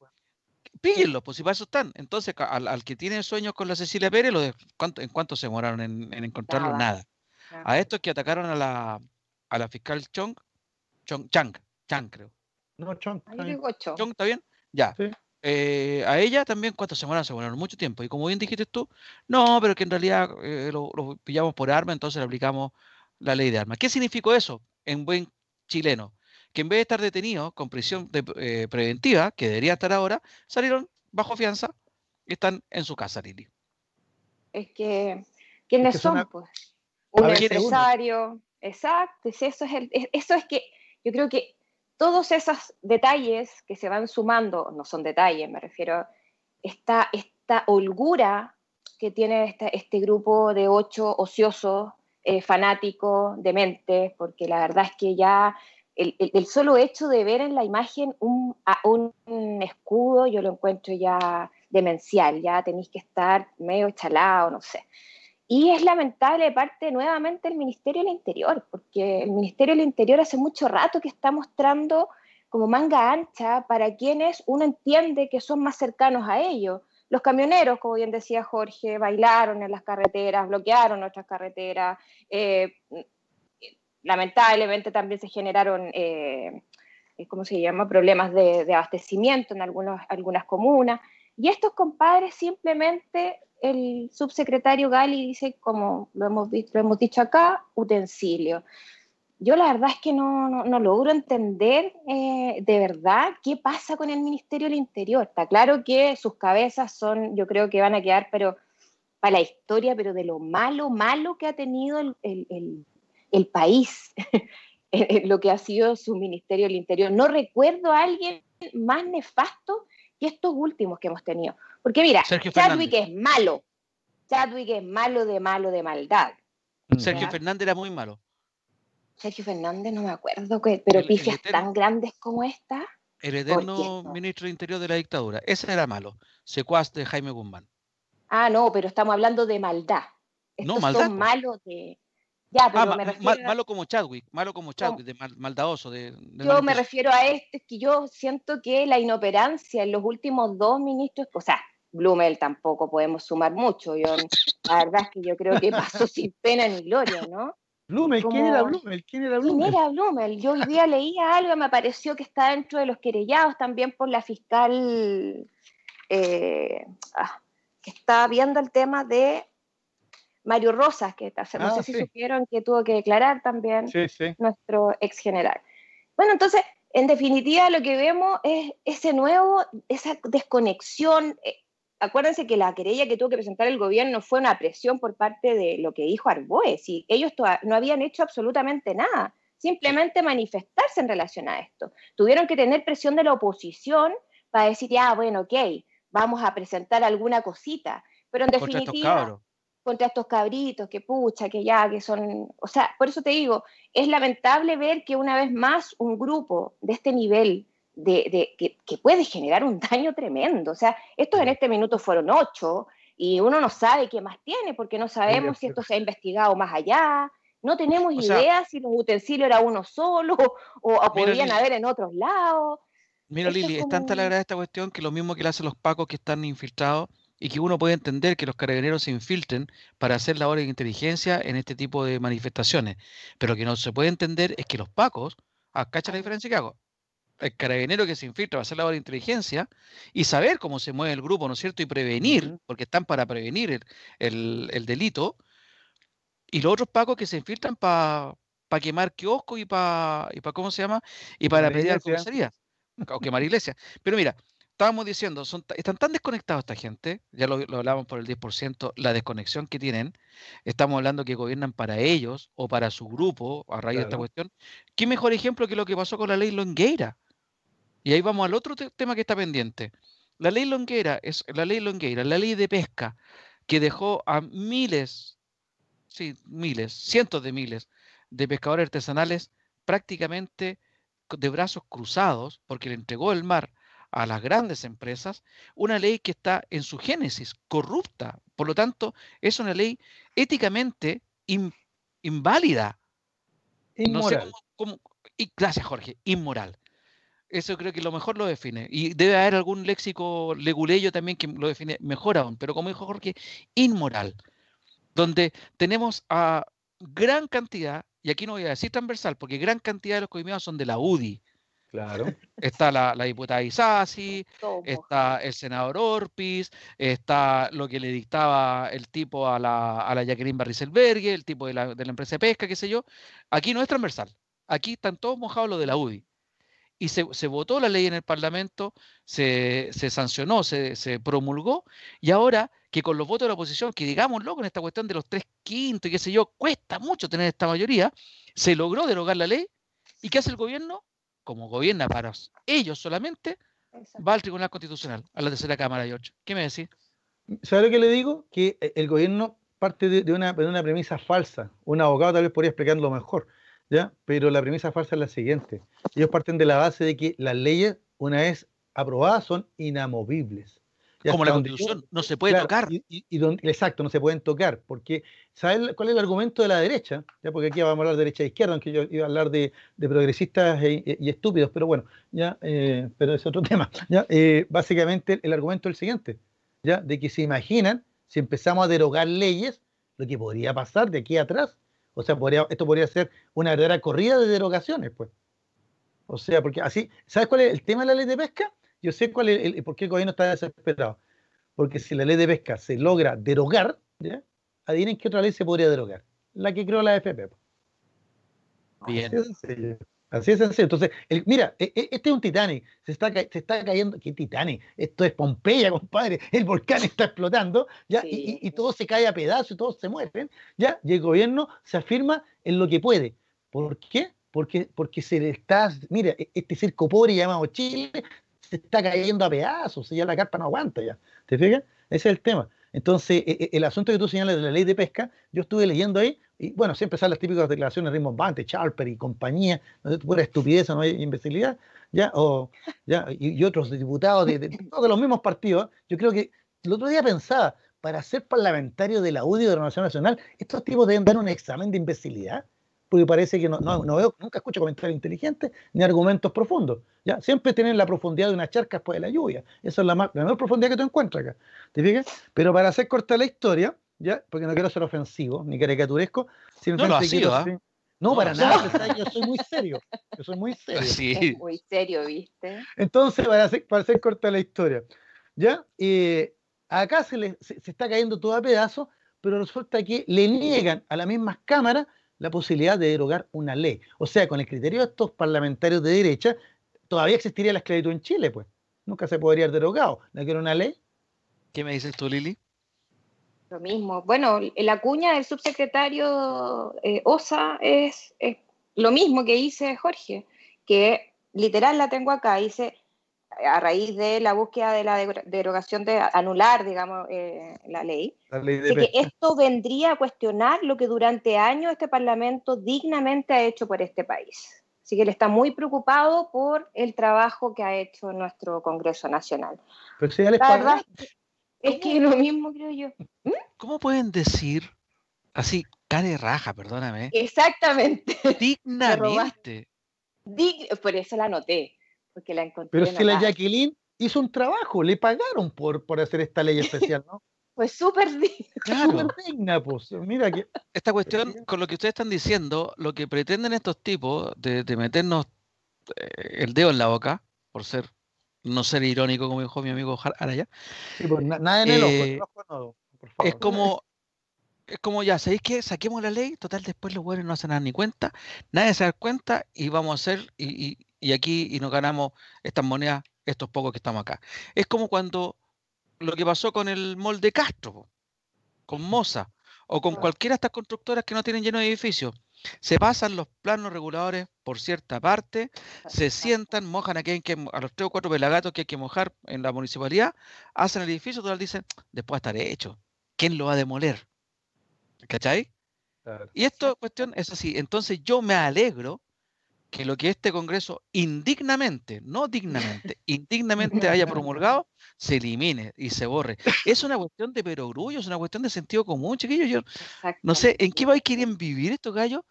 Píllenlos, pues si para eso están. Entonces, al, que tiene sueños con la Cecilia Pérez, lo de, ¿en cuánto se demoraron en, encontrarlo? Nada. A estos que atacaron a la, a la fiscal Chong, Chong, Chang, Chang creo. No, Chong. Chong, ¿está bien? Ya. Eh, a ella también, ¿cuánto se demoraron? Se demoraron mucho tiempo. Y como bien dijiste tú, no, pero que en realidad eh, lo, pillamos por arma, entonces le aplicamos la ley de armas. ¿Qué significó eso en buen chileno? Que en vez de estar detenidos con prisión eh, preventiva, que debería estar ahora, salieron bajo fianza y están en su casa, Lili. Es que, ¿quiénes son? Pues? Un empresario, exacto, eso es, el, eso es que yo creo que todos esos detalles que se van sumando, no son detalles, me refiero, esta, esta holgura que tiene este, grupo de ocho ociosos, eh, fanáticos, dementes, porque la verdad es que ya el, el, solo hecho de ver en la imagen un, un, escudo, yo lo encuentro ya demencial, ya tenéis que estar medio chalado, no sé. Y es lamentable parte nuevamente el Ministerio del Interior, porque el Ministerio del Interior hace mucho rato que está mostrando como manga ancha para quienes uno entiende que son más cercanos a ellos. Los camioneros, como bien decía Jorge, bailaron en las carreteras, bloquearon nuestras carreteras. Eh, lamentablemente también se generaron, eh, ¿cómo se llama?, problemas de, abastecimiento en algunas comunas. Y estos compadres simplemente el subsecretario Gali dice, como lo hemos, visto, hemos dicho acá, utensilio. Yo la verdad es que no, logro entender eh, de verdad qué pasa con el Ministerio del Interior. Está claro que sus cabezas son, yo creo que van a quedar, pero para la historia, pero de lo malo, malo que ha tenido el, país, lo que ha sido su Ministerio del Interior. No recuerdo a alguien más nefasto que estos últimos que hemos tenido. Porque mira, Chadwick es malo. Chadwick es malo de malo de maldad. Mm. Sergio Fernández era muy malo. Sergio Fernández no me acuerdo, pero pifias tan grandes como esta. El eterno ministro de Interior de la dictadura. Ese era malo. Secuaz de Jaime Guzmán. Ah, no, pero estamos hablando de maldad. no, maldad. Son malos de. Ya, pero ah, me refiero malo como Chadwick, malo como Chadwick, de maldadoso. De, yo me refiero a este, que yo siento que la inoperancia en los últimos dos ministros, o sea, Blumel tampoco podemos sumar mucho. Yo, la verdad es que yo creo que pasó sin pena ni gloria, ¿no? Blumel, ¿quién era Blumel? ¿Quién era Blumel? ¿Quién era Blumel? Yo hoy día leía algo, me pareció que está dentro de los querellados también por la fiscal eh, ah, que está viendo el tema de Mario Rosas, que no sé ah, si supieron que tuvo que declarar también nuestro ex general. Bueno, entonces, en definitiva, lo que vemos es ese nuevo, esa desconexión, eh, acuérdense que la querella que tuvo que presentar el gobierno fue una presión por parte de lo que dijo Arboes, y ellos no habían hecho absolutamente nada, simplemente manifestarse en relación a esto. Tuvieron que tener presión de la oposición para decir, ya, bueno, ok, vamos a presentar alguna cosita, pero en definitiva contra estos cabritos, que pucha, que ya, que son, o sea, por eso te digo, es lamentable ver que una vez más un grupo de este nivel de, que, puede generar un daño tremendo. O sea, estos en este minuto fueron ocho y uno no sabe qué más tiene porque no sabemos si esto se ha investigado más allá. No tenemos idea si los utensilios era uno solo o, podrían haber en otros lados. Mira, Lili, es, tanta la gracia de esta cuestión que lo mismo que le hacen los pacos que están infiltrados y que uno puede entender que los carabineros se infiltren para hacer labores de inteligencia en este tipo de manifestaciones. Pero lo que no se puede entender es que los pacos, ah, ¿cacha la diferencia que hago? el carabinero que se infiltra va a hacer labor de inteligencia y saber cómo se mueve el grupo, ¿no es cierto? Y prevenir, porque están para prevenir el, delito. Y los otros pacos que se infiltran para quemar kioscos y para, y ¿cómo se llama? Y para pelear comisarías, o quemar iglesias. Pero mira, estábamos diciendo, son, están tan desconectados esta gente, ya lo, lo hablábamos por el 10%, la desconexión que tienen, estamos hablando que gobiernan para ellos o para su grupo a raíz de esta cuestión. ¿Qué mejor ejemplo que lo que pasó con la ley Longueira? Y ahí vamos al otro tema que está pendiente. La ley Longuera es la ley Longueira, la ley de pesca, que dejó a miles, sí, miles, cientos de miles de pescadores artesanales prácticamente de brazos cruzados, porque le entregó el mar a las grandes empresas, una ley que está en su génesis corrupta. Por lo tanto, es una ley éticamente inválida. Inmoral. y, gracias, Jorge, inmoral. Eso creo que lo mejor lo define. Y debe haber algún léxico leguleyo también que lo define mejor aún. Pero como dijo Jorge, inmoral. Donde tenemos a gran cantidad, y aquí no voy a decir transversal, porque gran cantidad de los coimiados son de la UDI. Claro. Está la, diputada Isasi, está el senador Orpis, está lo que le dictaba el tipo a la, a la Jacqueline Barriselbergue, el tipo de la, de la empresa de pesca, qué sé yo. Aquí no es transversal. Aquí están todos mojados los de la UDI y se, votó la ley en el Parlamento, se, sancionó, se, promulgó, y ahora que con los votos de la oposición, que digámoslo con esta cuestión de los tres quintos y qué sé yo, cuesta mucho tener esta mayoría, se logró derogar la ley, ¿y qué hace el gobierno? Como gobierna para ellos solamente, va al Tribunal Constitucional, a la tercera Cámara, George. ¿Qué me decís? ¿Sabe lo que le digo? Que eh, el gobierno parte de, una, de una premisa falsa. Un abogado tal vez podría explicarlo mejor ¿ya? Pero la premisa falsa es la siguiente. Ellos parten de la base de que las leyes, una vez aprobadas, son inamovibles. Como la constitución, no se puede tocar. Y, exacto, no se pueden tocar, porque ¿sabes cuál es el argumento de la derecha? ¿Ya? Porque aquí vamos a hablar de derecha e izquierda, aunque yo iba a hablar de, progresistas e, e, y estúpidos, pero bueno, ya, eh, pero es otro tema. ¿ya? Eh, básicamente el argumento es el siguiente, ¿ya? de que se imaginan, si empezamos a derogar leyes, lo que podría pasar de aquí atrás, o sea, esto podría ser una verdadera corrida de derogaciones, pues. O sea, porque así, ¿sabes cuál es el tema de la ley de pesca? Yo sé cuál es el, por qué el gobierno está desesperado. Porque si la ley de pesca se logra derogar, ¿ya? adivinen qué otra ley se podría derogar. La que creó la FP. Bien. Así es sencillo. Entonces, mira, e, e, este es un Titanic. Se está, se está cayendo. ¿Qué Titanic? Esto es Pompeya, compadre. El volcán está explotando, ¿ya? Y, todo se cae a pedazos y todos se mueren, ¿ya? Y el gobierno se afirma en lo que puede. ¿Por qué? Porque, porque se le está. Mira, e, este circo pobre llamado Chile se está cayendo a pedazos. Ya la carpa no aguanta, ¿ya? ¿Te fijas? Ese es el tema. Entonces, el asunto que tú señalas de la ley de pesca, yo estuve leyendo ahí y bueno, siempre salen las típicas declaraciones de Raymond Bante, Charper y compañía, ¿no? pura estupidez, no hay imbecilidad, ¿ya? O, ¿ya? Y, otros diputados de, todos los mismos partidos. Yo creo que el otro día pensaba, para ser parlamentario de la UDI de la Nación Nacional, estos tipos deben dar un examen de imbecilidad, porque parece que no, no, veo, nunca escucho comentarios inteligentes ni argumentos profundos. ¿ya? Siempre tienen la profundidad de una charca después de la lluvia. Esa es la, más, la menor profundidad que tú encuentras acá. ¿Te fijas? Pero para hacer corta la historia, ¿ya? Porque no quiero ser ofensivo ni caricaturesco. no lo ha sido, ¿ah? No, para nada, yo soy muy serio. Yo soy muy serio. Sí. muy serio, ¿viste? Entonces, para hacer, para hacer corta la historia, ¿ya? Eh, acá se, le, se, está cayendo todo a pedazos, pero resulta que le niegan a las mismas cámaras la posibilidad de derogar una ley. O sea, con el criterio de estos parlamentarios de derecha, todavía existiría la esclavitud en Chile, pues. Nunca se podría haber derogado. ¿No quiero una ley? ¿Qué me dices tú, Lili? Lo mismo. Bueno, la cuña del subsecretario eh, Osa es, lo mismo que dice Jorge, que literal la tengo acá, dice, a raíz de la búsqueda de la derogación de anular, digamos, eh, la ley, que esto vendría a cuestionar lo que durante años este Parlamento dignamente ha hecho por este país. Así que él está muy preocupado por el trabajo que ha hecho nuestro Congreso Nacional. Pero si ya les la es que lo mismo creo yo. ¿Mm? ¿Cómo pueden decir así, cara raja, perdóname? Exactamente. Dignamente. por eso la anoté, porque la encontré. Pero si la Jacqueline hizo un trabajo, le pagaron por, por hacer esta ley especial, ¿no? Pues súper digna. pues. Mira que... Esta cuestión, con lo que ustedes están diciendo, lo que pretenden estos tipos de, de meternos eh, el dedo en la boca, por ser no ser irónico, como dijo mi amigo Araya. Sí, pues nada en el ojo, eh, Es como, es como ya, ¿sabéis qué? Saquemos la ley, total, después los buenos no hacen nada ni cuenta, nadie se da cuenta y vamos a hacer, y, aquí y nos ganamos estas monedas, estos pocos que estamos acá. Es como cuando lo que pasó con el molde Castro, con Moza, o con cualquiera de estas constructoras que no tienen lleno de edificios. Se pasan los planos reguladores por cierta parte, se sientan, mojan a, que, a los tres o cuatro pelagatos que hay que mojar en la municipalidad, hacen el edificio, total dicen, después estaré hecho. ¿Quién lo va a demoler? ¿Cachai? Y esto cuestión es así. Entonces yo me alegro que lo que este Congreso indignamente, no dignamente, indignamente haya promulgado, se elimine y se borre. Es una cuestión de perogrullo, es una cuestión de sentido común, chiquillos. Yo no sé, ¿en qué país quieren vivir estos gallos?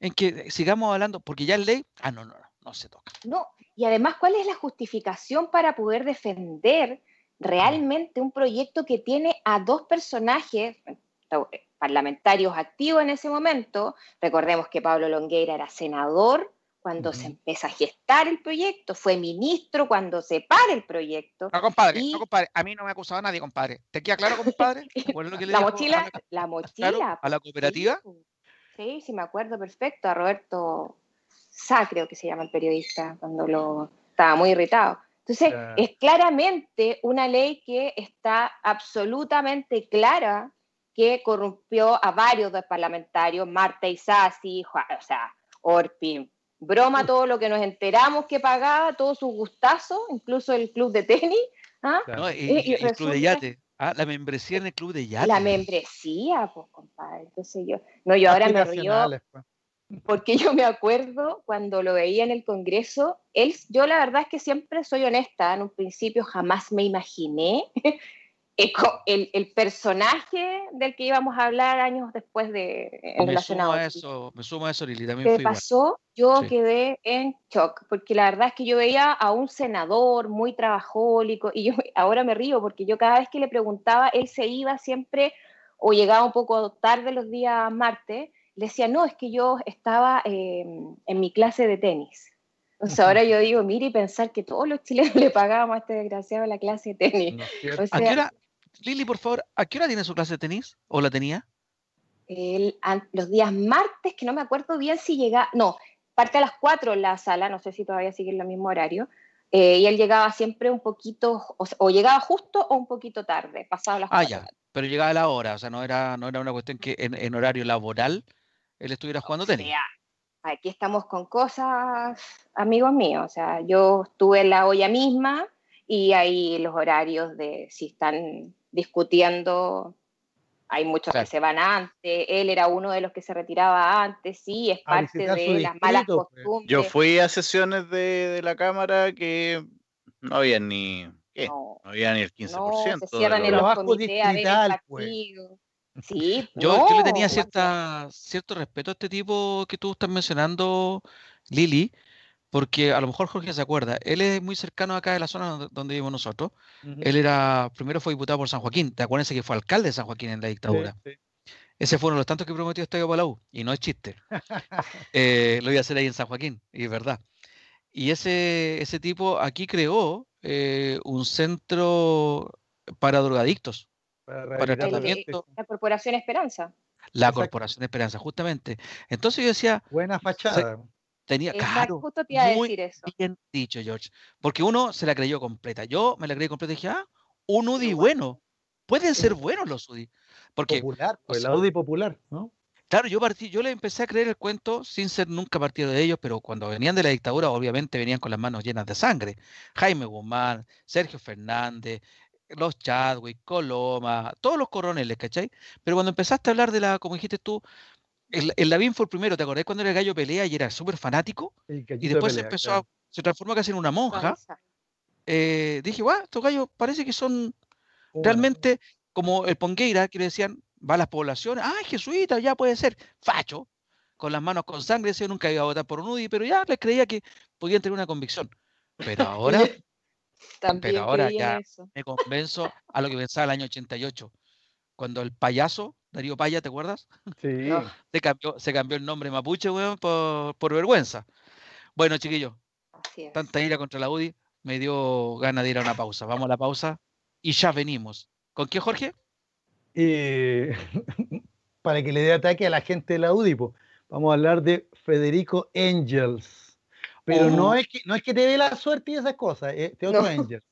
En que sigamos hablando, porque ya es ley, ah, no, no, no, no se toca. No, y además, ¿cuál es la justificación para poder defender realmente un proyecto que tiene a dos personajes parlamentarios activos en ese momento? Recordemos que Pablo Longueira era senador cuando se empieza a gestar el proyecto, fue ministro cuando se para el proyecto. No, compadre, no, compadre, a mí no me ha acusado nadie, compadre. ¿Te queda claro, compadre? la, mochila, la mochila, a la cooperativa. Sí, sí, me acuerdo perfecto, a Roberto Sá, creo que se llama el periodista, cuando lo estaba muy irritado. Entonces, es claramente una ley que está absolutamente clara que corrompió a varios de parlamentarios, Marta Isasi, o sea, Orpi, Broma todo lo que nos enteramos que pagaba, todos sus gustazos, incluso el club de tenis. ¿ah? y, el club de yate. Ah, la membresía en el club de yate. La membresía, pues, compadre. Entonces yo, no, yo ahora me río pues. porque yo me acuerdo cuando lo veía en el Congreso, él, yo la verdad es que siempre soy honesta, en un principio jamás me imaginé el, el, personaje del que íbamos a hablar años después de en me Sumo a eso, me sumo a eso, Lili, también ¿Qué pasó? Yo quedé en shock, porque la verdad es que yo veía a un senador muy trabajólico, y yo ahora me río, porque yo cada vez que le preguntaba, él se iba siempre, o llegaba un poco tarde los días martes, le decía, no, es que yo estaba em, en mi clase de tenis. O sea, ahora yo digo, mire y pensar que todos los chilenos le pagábamos a este desgraciado la clase de tenis. ¿A qué hora, Lili, por favor, ¿a qué hora tiene su clase de tenis? ¿O la tenía? los días martes, que no me acuerdo bien si llega, no, parte a las 4 en la sala, no sé si todavía sigue en el mismo horario, eh, y él llegaba siempre un poquito, o, llegaba justo o un poquito tarde, pasado las 4. Ah, ya, pero llegaba a la hora, o sea, no era, no era una cuestión que en, horario laboral él estuviera jugando tenis. aquí estamos con cosas, amigos míos, o sea, yo estuve en la olla misma y ahí los horarios de si están discutiendo. Hay muchos que se van antes, él era uno de los que se retiraba antes, sí, es parte de las malas pues. costumbres. Yo fui a sesiones de, la Cámara que no había ni, No, había ni el 15%. No, se cierran en los comités a pues. Sí, yo, yo, le tenía cierta, cierto respeto a este tipo que tú estás mencionando, Lili, porque a lo mejor Jorge se acuerda, él es muy cercano acá de la zona donde, vivimos nosotros. Él era, primero fue diputado por San Joaquín, te acuerdas que fue alcalde de San Joaquín en la dictadura. Ese fue uno de los tantos que prometió este para la U, y no es chiste. Eh, lo iba a hacer ahí en San Joaquín, y es verdad. Y ese, ese tipo aquí creó eh, un centro para drogadictos, para, el tratamiento. La Corporación Esperanza. La Corporación Esperanza, justamente. Entonces yo decía... Buena fachada. Tenía, claro, justo te iba a decir eso. bien dicho, George. Porque uno se la creyó completa. Yo me la creí completa y dije, ah, un UDI bueno. Pueden ser buenos los UDI. Porque, popular, pues la UDI popular, ¿no? Claro, yo partí, yo le empecé a creer el cuento sin ser nunca partido de ellos, pero cuando venían de la dictadura, obviamente venían con las manos llenas de sangre. Jaime Guzmán, Sergio Fernández, los Chadwick, Coloma, todos los coroneles, ¿cachai? Pero cuando empezaste a hablar de la, como dijiste tú, el, Lavín fue el primero, ¿te acordás cuando era el gallo pelea y era súper fanático? Y después se empezó a, se transformó casi en una monja. Eh, dije, guau, estos gallos parece que son realmente como el Pongueira, que le decían, va a las poblaciones, ah, jesuita, ya puede ser, facho, con las manos con sangre, yo nunca iba a votar por un UDI, pero ya les creía que podían tener una convicción. Pero ahora, pero ahora ya me convenzo a lo que pensaba el año 88, cuando el payaso Darío Paya, ¿te acuerdas? Sí. Se, cambió, se cambió el nombre Mapuche, weón, por, vergüenza. Bueno, chiquillos, tanta ira contra la UDI me dio ganas de ir a una pausa. Vamos a la pausa y ya venimos. ¿Con qué, Jorge? para que le dé ataque a la gente de la UDI, vamos a hablar de Federico Angels. Pero no, es que, no es que te dé la suerte y esas cosas, eh, te otro Angels.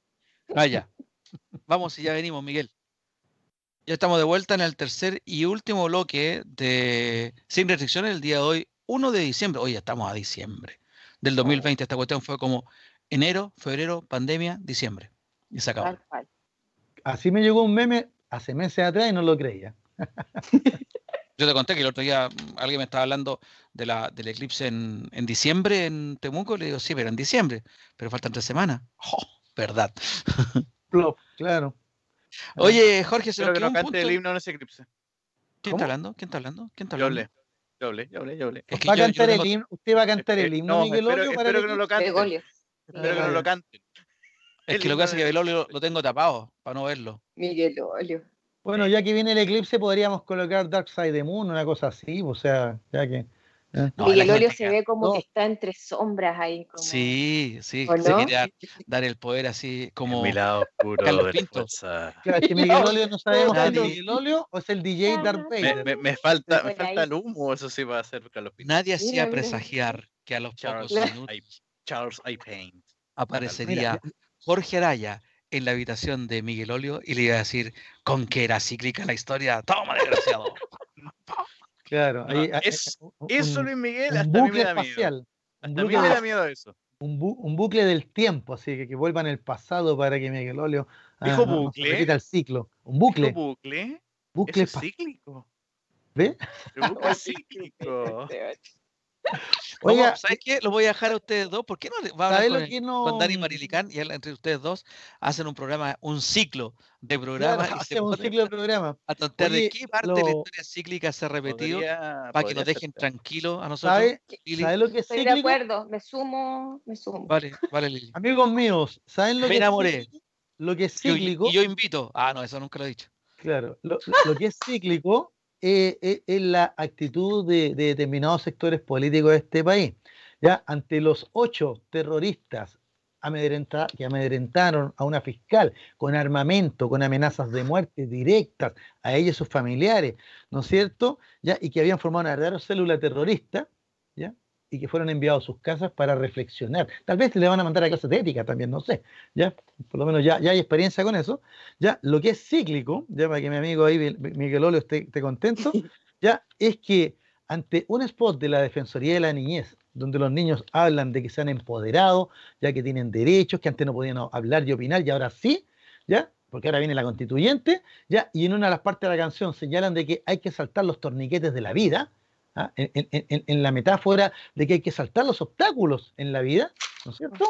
Vaya. Vamos y ya venimos, Miguel. Ya estamos de vuelta en el tercer y último bloque de Sin Restricciones el día de hoy, 1 de diciembre. Hoy ya estamos a diciembre del 2020. Esta cuestión fue como enero, febrero, pandemia, diciembre. Y se acabó. Así me llegó un meme hace meses atrás y no lo creía. Yo te conté que el otro día alguien me estaba hablando de la, del eclipse en, en diciembre en Temuco. Le digo, sí, pero en diciembre. Pero faltan tres semanas. ¡Oh! verdad. claro. Oye, Jorge, se Espero nos que quedó no un cante punto. el himno en ese eclipse. ¿Quién ¿Cómo? está hablando? ¿Quién está hablando? ¿Quién está Yo hablando? hablé, yo hablé, yo hablé, yo hablé. Es que Va a yo- yo cantar el tengo- himno, usted va a cantar el Eh, himno, no, Miguel espero, Olio, para espero el que no lo canten. Bergoglio. Espero que no lo canten. Es El que lo que es que de- el Olio lo, lo tengo tapado para no verlo. Miguel Olio. Bueno, ya que viene el eclipse, podríamos colocar Dark Side the Moon, una cosa así, o sea, ya que. ¿Eh? No, se ve como no. que está entre sombras ahí. Como... Sí, sí, ¿O se no? quiere dar, el poder así como... Mi lado oscuro Carlos de la Pinto. Claro, es que Miguel Olio no sabemos si es Miguel Olio o es el DJ Darth Me, Vader. me- me falta, me falta el humo, eso sí va a ser Carlos Pinto. Nadie hacía Mira, presagiar que a los Charles, pocos minutos I, Charles I. Paint. aparecería Mira, Jorge Araya en la habitación de Miguel Olio y le iba a decir con que era cíclica la historia. ¡Toma, desgraciado! Claro, No, ahí- es- un- Eso, Luis Miguel, un hasta a mí me bucle da miedo. espacial. Un Hasta a mí bucle, me de- da miedo eso. un bu- un bucle del tiempo, así que que vuelva en el pasado para que Miguel Olio ah, Dijo no- no se bucle. repita el ciclo. Un ¿Dijo bucle, bucle? bucle Eso es cíclico. ¿Ve? El bucle es cíclico. Oiga, ¿sabes qué? Los voy a dejar a ustedes dos. ¿Por qué no va a ¿sabes hablar lo con, el- no? con Dani Marilicán y habla entre ustedes dos? Hacen un programa, un ciclo de programas Claro, y un ciclo de programa. a tontear de qué parte de la lo- historia cíclica se ha repetido Podría- para que nos dejen tranquilos a nosotros. ¿Sabe. ¿sabe lo que es Estoy de acuerdo, me sumo, me sumo. Vale, vale, Lili. Amigos míos, ¿saben lo Me que es enamoré. cíclico? Lo que es Yo- cíclico, y yo invito. Ah, no, eso nunca lo he dicho. claro, lo, lo que es cíclico eh, eh, es la actitud de, de determinados sectores políticos de este país. Ya ante los ocho terroristas amedrenta- que amedrentaron a una fiscal con armamento, con amenazas de muerte directas a ella y sus familiares, ¿no es cierto? ¿Ya? Y que habían formado una verdadera célula terrorista. Y que fueron enviados a sus casas para reflexionar. Tal vez le van a mandar a clases de ética también, no sé, ¿ya? Por lo menos ya, ya hay experiencia con eso. Ya, lo que es cíclico, ya para que mi amigo ahí, Mi- Miguel Olio, esté, esté contento, ya, es que ante un spot de la Defensoría de la Niñez, donde los niños hablan de que se han empoderado, ya que tienen derechos, que antes no podían hablar y opinar, y ahora sí, ya, porque ahora viene la constituyente, ya, y en una de las partes de la canción señalan de que hay que saltar los torniquetes de la vida, ¿ah? en, en- en- en la metáfora de que hay que saltar los obstáculos en la vida, ¿no es cierto?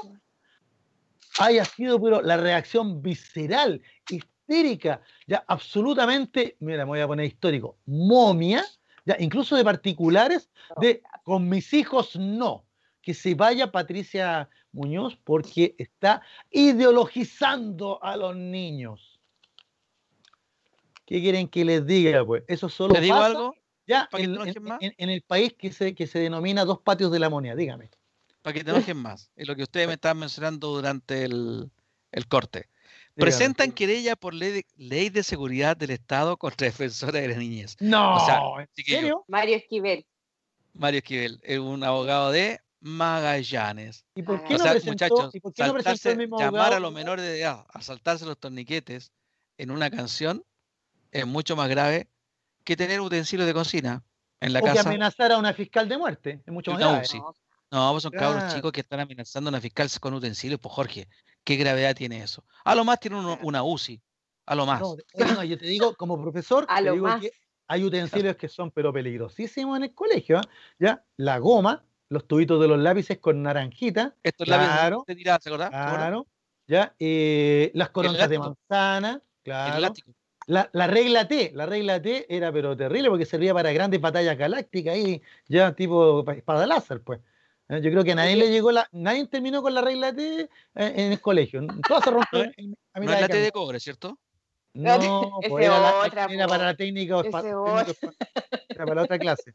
haya sido pero la reacción visceral, histérica, ya absolutamente, mira, me voy a poner histórico, momia, ya incluso de particulares, de con mis hijos no, que se vaya Patricia Muñoz porque está ideologizando a los niños. ¿Qué quieren que les diga? Pues eso solo ¿Les digo pasa algo? Ya ¿Para que en, te enojes en- más? en- en el país que se, que se denomina dos patios de la moneda, dígame. Para que te enojen más. Es lo que ustedes me estaban mencionando durante el, el corte. dígame. Presentan querella por ley de, ley de seguridad del Estado contra defensora de la niñez. No, O sea, ¿en serio? Mario Esquivel. Mario Esquivel es un abogado de Magallanes. ¿Y por qué O no sea, presentó, muchachos, ¿y por qué no presentó el mismo llamar abogado? a los menores de edad a saltarse los torniquetes en una canción es mucho más grave que tener utensilios de cocina en la o que casa. amenazar a una fiscal de muerte. Es mucho más No, grave. sí. No, No, pues son cabros chicos que están amenazando a una fiscal con utensilios. Pues Jorge, ¿qué gravedad tiene eso? A lo más tiene uno- una UCI. A lo más. No, yo te digo, como profesor, A lo digo más. que hay utensilios que son pero peligrosísimos en el colegio. ¿ah? ¿Ya? La goma, los tubitos de los lápices con naranjita, Esto es la claro, te tiraba, ¿se acordás? Claro, ¿ya? Eh, las coronzas de manzana, El claro. elástico. La, la regla T, la regla T era pero terrible porque servía para grandes batallas galácticas y ya tipo pa- espada láser, pues. Eh, Yo creo que a nadie le llegó la, nadie terminó con la regla T eh, en el colegio. Todas se rompió a No es la T de cobre, ¿cierto? No, pues era, la- otra, era para la técnica o Ese pa- otra. técnico pa- era para la otra clase.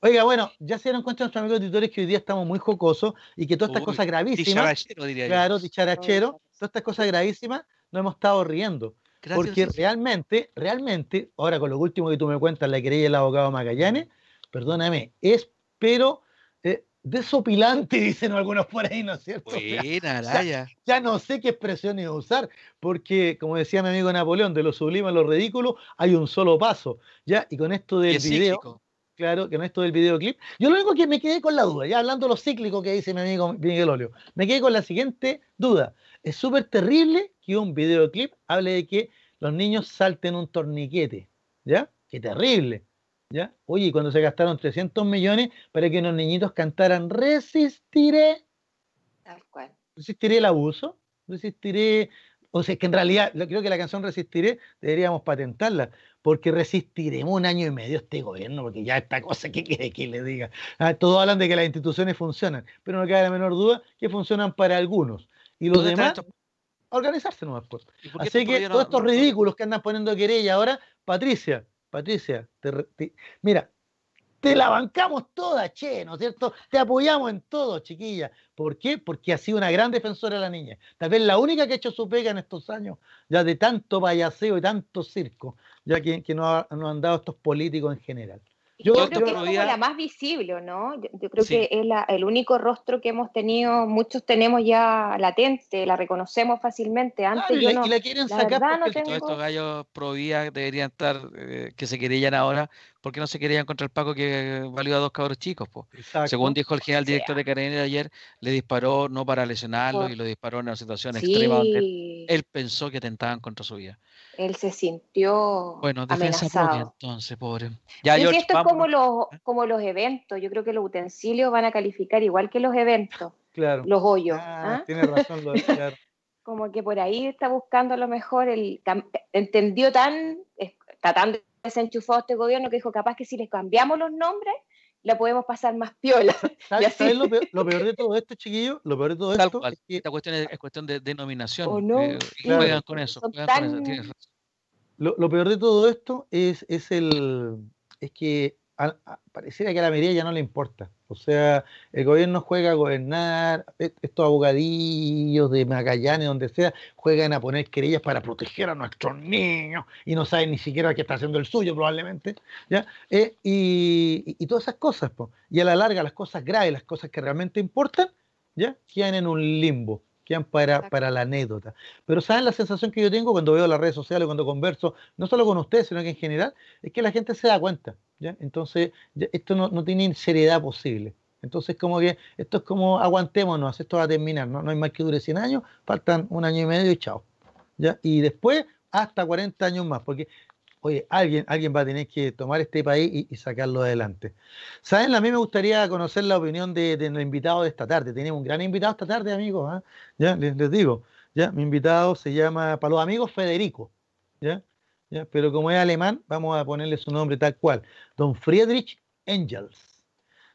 Oiga, bueno, ya se dieron cuenta nuestros amigos auditores que hoy día estamos muy jocosos y que todas estas Uy, cosas gravísimas, Dicharachero, diría yo. claro, dicharachero, todas estas cosas gravísimas, nos hemos estado riendo. Gracias, Porque realmente, realmente, ahora con lo último que tú me cuentas, la querella del abogado Magallanes, perdóname, es pero eh, desopilante, dicen algunos por ahí, ¿no es cierto? O sea, Buena, Araya. ya no sé qué expresiones usar, porque como decía mi amigo Napoleón, de lo sublime a lo ridículo hay un solo paso, ¿ya? Y con esto del es video. Claro, que con esto del videoclip, yo lo único que me quedé con la duda, ya hablando de lo cíclico que dice mi amigo Miguel Olio, me quedé con la siguiente duda. Es súper terrible que un videoclip hable de que los niños salten un torniquete, ¿ya? Qué terrible, ¿Ya? Oye, cuando se gastaron 300 millones para que unos niñitos cantaran Resistiré. Tal cual. Resistiré el abuso. Resistiré. O sea, que en realidad, creo que la canción Resistiré deberíamos patentarla, porque resistiremos un año y medio este gobierno, porque ya esta cosa, ¿qué quiere que le diga? Ah, todos hablan de que las instituciones funcionan, pero no cabe la menor duda que funcionan para algunos. Y los demás, organizarse nomás. Pues. Así que todos estos ridículos que andan poniendo querella ahora, Patricia, Patricia, mira, te la bancamos toda, che, ¿no es cierto? Te apoyamos en todo, chiquilla. ¿Por qué? Porque ha sido una gran defensora de la niña. Tal vez la única que ha hecho su pega en estos años, ya de tanto payaseo y tanto circo, ya que, que nos, han dado estos políticos en general. Yo, creo que es como la más visible, ¿no? Yo, creo que es el único rostro que hemos tenido, muchos tenemos ya latente, la reconocemos fácilmente. Antes yo no, y la quieren sacar porque todos estos gallos pro deberían estar, eh, que se querían ahora, porque no se querían contra el Paco que valió a dos cabros chicos. Po. Según dijo el general director de Carabinero ayer, le disparó no para lesionarlo y lo disparó en una situación extrema donde él pensó que atentaban contra su vida él se sintió bueno, defensa amenazado. entonces, pobre. Ya, esto es como los, como los eventos. Yo creo que los utensilios van a calificar igual que los eventos. Claro. Los hoyos. Ah, ¿ah? Tiene razón, lo de, claro. como que por ahí está buscando a lo mejor el entendió tan está tan desenchufado este gobierno que dijo capaz que si les cambiamos los nombres la podemos pasar más piola. ¿Sabes, lo, peor, de todo esto, chiquillos? Lo peor de todo esto es que... Esta cuestión es, cuestión de denominación. ¿O no? Eh, juegan con eso. Lo, lo, peor de todo esto es, es, el, es que pareciera que a la mayoría ya no le importa. O sea, el gobierno juega a gobernar, e, estos abogadillos de Magallanes, donde sea, juegan a poner querellas para proteger a nuestros niños y no saben ni siquiera qué está haciendo el suyo probablemente, ¿ya? Eh, y, todas esas cosas, y a la larga las cosas graves, las cosas que realmente importan, ¿ya? Quedan en un limbo quedan para, para la anécdota. Pero ¿saben la sensación que yo tengo cuando veo las redes sociales, cuando converso, no solo con ustedes, sino que en general, es que la gente se da cuenta, ¿ya? Entonces, esto no, no, tiene seriedad posible. Entonces, como que esto es como aguantémonos, esto va a terminar, ¿no? no hay más que dure 100 años, faltan un año y medio y chao. ¿ya? Y después, hasta 40 años más, porque oye, alguien, alguien va a tener que tomar este país y, sacarlo adelante. ¿Saben? A mí me gustaría conocer la opinión de, de invitado de esta tarde. Tenemos un gran invitado esta tarde, amigos. ¿ah? Ya, les, digo. Ya, mi invitado se llama, para los amigos, Federico. ¿ya? ¿Ya? Pero como es alemán, vamos a ponerle su nombre tal cual. Don Friedrich Engels.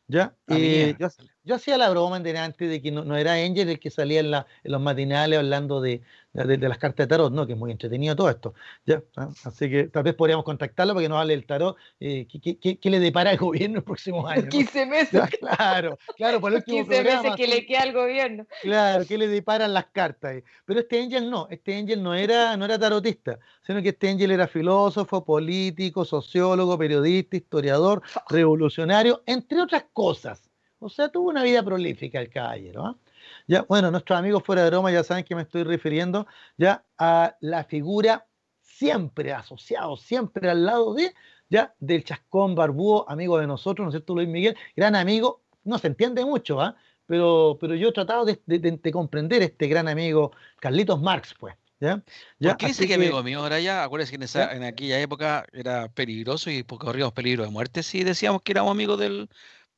¿Ya? Ah, eh, yo, hacía la broma antes de que no, era Engels el que salía en, la, en los matinales hablando de, de, las cartas de tarot, ¿no? Que es muy entretenido todo esto. ¿ya? ¿Ah? Así que tal vez podríamos contactarlo para que nos hable del tarot. Eh, ¿qué, le depara al gobierno en los próximos años? 15 meses. claro, claro, por el 15 meses que le queda al gobierno. Claro, ¿qué le deparan las cartas? Pero este Angel no, este Angel no era, no era tarotista, sino que este Angel era filósofo, político, sociólogo, periodista, historiador, revolucionario, entre otras cosas. O sea, tuvo una vida prolífica el caballero. ¿ah? Ya, bueno, nuestros amigos fuera de broma ya saben que me estoy refiriendo ya a la figura siempre asociado, siempre al lado de, ya, del chascón barbúo, amigo de nosotros, ¿no es cierto, Luis Miguel? Gran amigo, no se entiende mucho, ¿ah? Pero, pero yo he tratado de, comprender este gran amigo Carlitos Marx, pues. ¿Ya? ¿Ya? ¿Por qué dice que, amigo mío ahora ya? Acuérdense que en, en aquella época era peligroso y corríamos peligro de muerte si decíamos que éramos amigos del,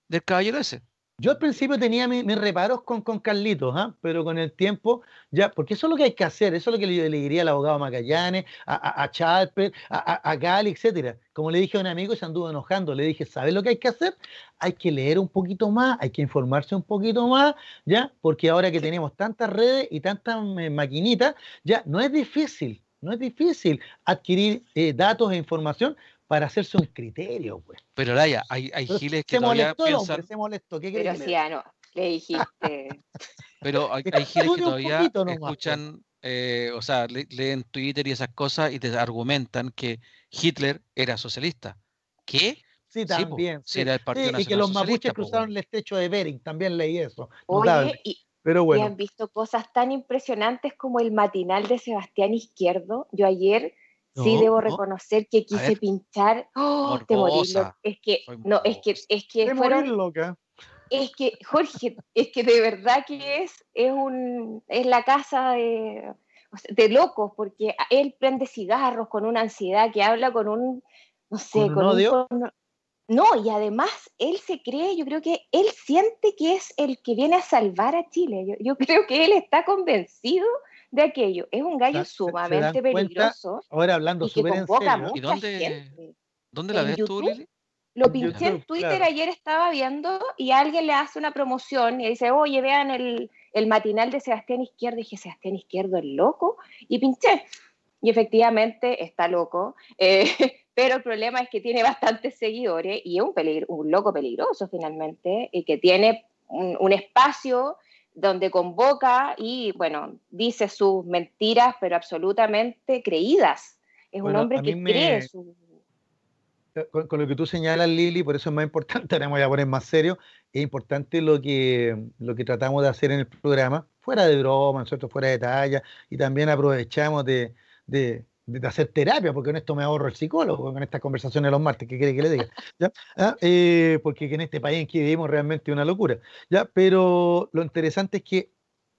del caballero ese. Yo al principio tenía mis, reparos con, con Carlitos, ¿ah? pero con el tiempo, ya, porque eso es lo que hay que hacer, eso es lo que le, diría al abogado Magallanes, a, a, a Chalper, a, a, etcétera. Como le dije a un amigo se anduvo enojando, le dije, ¿sabes lo que hay que hacer? Hay que leer un poquito más, hay que informarse un poquito más, ¿ya? Porque ahora que tenemos tantas redes y tantas eh, maquinitas, ya no es difícil, no es difícil adquirir eh, datos e información para hacerse un criterio, pues. Pero Laia, hay, hay giles que se todavía molestó piensan... hombre, se molestó. ¿Qué Pero sí, ah, no, le dijiste... Pero hay, hay giles que todavía escuchan, eh, o sea, leen Twitter y esas cosas y te argumentan que Hitler era socialista. ¿Qué? Sí, también. Sí, Era el Partido sí, y que los mapuches cruzaron el estrecho de Bering, también leí eso. Oye, y, Pero bueno. y han visto cosas tan impresionantes como el matinal de Sebastián Izquierdo. Yo ayer sí debo reconocer que quise pinchar. ¡Oh! Te morí. Es que, no, es que, es que fueron. Loca. Es que, Jorge, es que de verdad que es, es un, es la casa de, de locos, porque él prende cigarros con una ansiedad que habla con un, no sé, con, un, No, y además él se cree, yo creo que él siente que es el que viene a salvar a Chile. Yo, creo que él está convencido de aquello. Es un gallo sumamente peligroso. Ahora hablando y que convoca mucha ¿Y dónde, gente. ¿Dónde la ves tú, Lili? Lo pinché en Twitter, ayer estaba viendo y alguien le hace una promoción y dice, oye, vean el, el matinal de Sebastián Izquierdo. Y dije, Sebastián Izquierdo es loco. Y pinché. Y efectivamente está loco. Eh, pero el problema es que tiene bastantes seguidores y es un, un loco peligroso finalmente, y que tiene un, espacio donde convoca y, bueno, dice sus mentiras, pero absolutamente creídas. Es un hombre que cree su con, lo que tú señalas, Lili, por eso es más importante, ahora me voy a poner más serio, es importante lo que, lo que tratamos de hacer en el programa, fuera de broma, nosotros fuera de talla, y también aprovechamos de, de, hacer terapia, porque con esto me ahorro el psicólogo, con estas conversaciones los martes, ¿qué quiere que le diga? ¿Ah? Eh, porque en este país en que vivimos realmente una locura. ¿ya? Pero lo interesante es que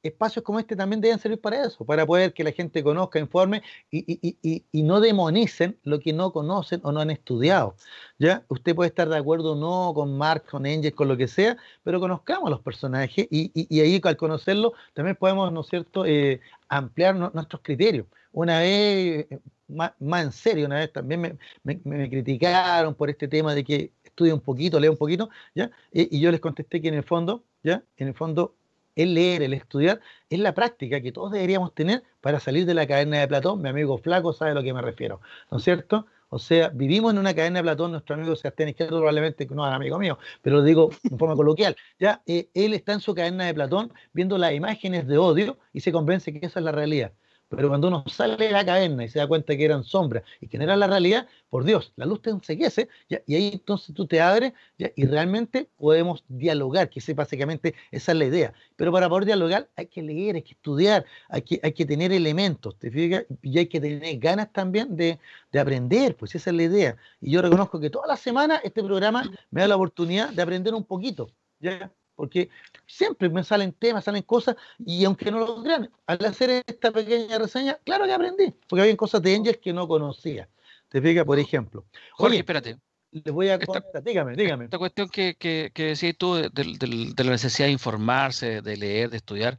espacios como este también deben servir para eso, para poder que la gente conozca, informe y, no demonicen lo que no conocen o no han estudiado. ¿ya? Usted puede estar de acuerdo o no con Marx, con Engels, con lo que sea, pero conozcamos los personajes y, ahí al conocerlo también podemos, ¿no cierto?, eh, ampliar nuestros criterios. Una vez, eh, más, en serio, una vez también me, criticaron por este tema de que estudia un poquito, lea un poquito, ¿ya? Y, y yo les contesté que en el fondo, ¿ya? En el fondo el leer, el estudiar, es la práctica que todos deberíamos tener para salir de la cadena de Platón. Mi amigo Flaco sabe a lo que me refiero, ¿no es cierto? O sea, vivimos en una cadena de Platón, nuestro amigo Sebastián Izquierdo probablemente no es amigo mío, pero lo digo en forma coloquial. Ya, eh, él está en su cadena de Platón viendo las imágenes de odio y se convence que esa es la realidad. Pero cuando uno sale de la caverna y se da cuenta que eran sombras y que no era la realidad, por Dios, la luz te enseguece y ahí entonces tú te abres y realmente podemos dialogar, que básicamente esa es la idea. Pero para poder dialogar hay que leer, hay que estudiar, hay que, hay que tener elementos, ¿te fijas? Y hay que tener ganas también de, de aprender, pues esa es la idea. Y yo reconozco que toda la semana este programa me da la oportunidad de aprender un poquito. ¿ya? Porque siempre me salen temas, salen cosas, y aunque no lo crean, al hacer esta pequeña reseña, claro que aprendí, porque había cosas de Angels que no conocía. Te fijas, por ejemplo. Jorge, espérate. Le voy a contar, dígame, dígame. Esta cuestión que, que, que decías tú de, de, la necesidad de informarse, de leer, de estudiar,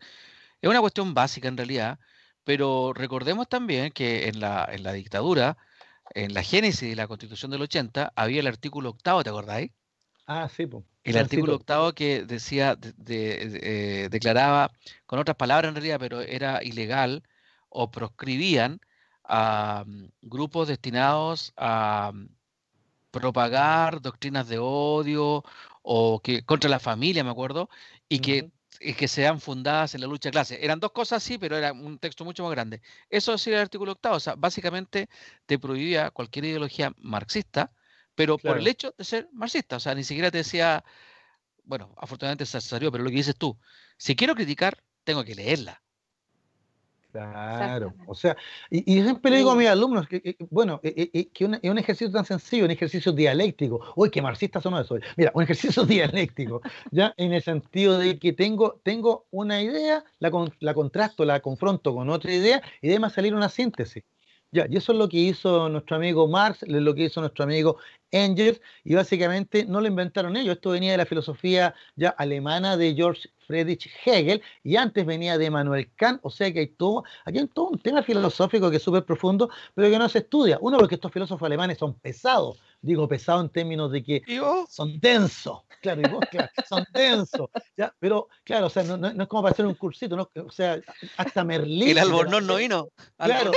es una cuestión básica en realidad, pero recordemos también que en la, en la dictadura, en la génesis de la constitución del 80, había el artículo octavo, ¿te acordáis? Ah, sí, pues. El artículo octavo que decía, eh, declaraba, con otras palabras en realidad, pero era ilegal o proscribían a mm, grupos destinados a mm, propagar doctrinas de odio o que contra la familia, me acuerdo, y que, que sean fundadas en la lucha de clase. Eran dos cosas así, pero era un texto mucho más grande. Eso sí el artículo octavo, o sea, básicamente te prohibía cualquier ideología marxista, pero por el hecho de ser marxista, o sea, ni siquiera te decía, bueno, afortunadamente se salió, pero lo que dices tú, si quiero criticar, tengo que leerla. Claro, o sea, y, y, siempre le digo a mis alumnos que, bueno, eh, eh, que es un ejercicio tan sencillo, un ejercicio dialéctico, uy, que marxistas son eso, mira, un ejercicio dialéctico, ya en el sentido de que tengo, tengo una idea, la, la contrasto, la confronto con otra idea y debe salir una síntesis. Ya, y eso es lo que hizo nuestro amigo Marx, lo que hizo nuestro amigo Engels, y básicamente no lo inventaron ellos, esto venía de la filosofía ya alemana de George Friedrich Hegel, y antes venía de Manuel Kant, o sea que hay todo, aquí hay todo un tema filosófico que es súper profundo, pero que no se estudia. Uno, porque estos filósofos alemanes son pesados, digo pesado en términos de que son densos, claro, y vos, claro, son densos, ¿ya? pero claro, o sea, no, no, es como para hacer un cursito, ¿no? o sea, hasta Merlí. El albornoz no vino. Claro,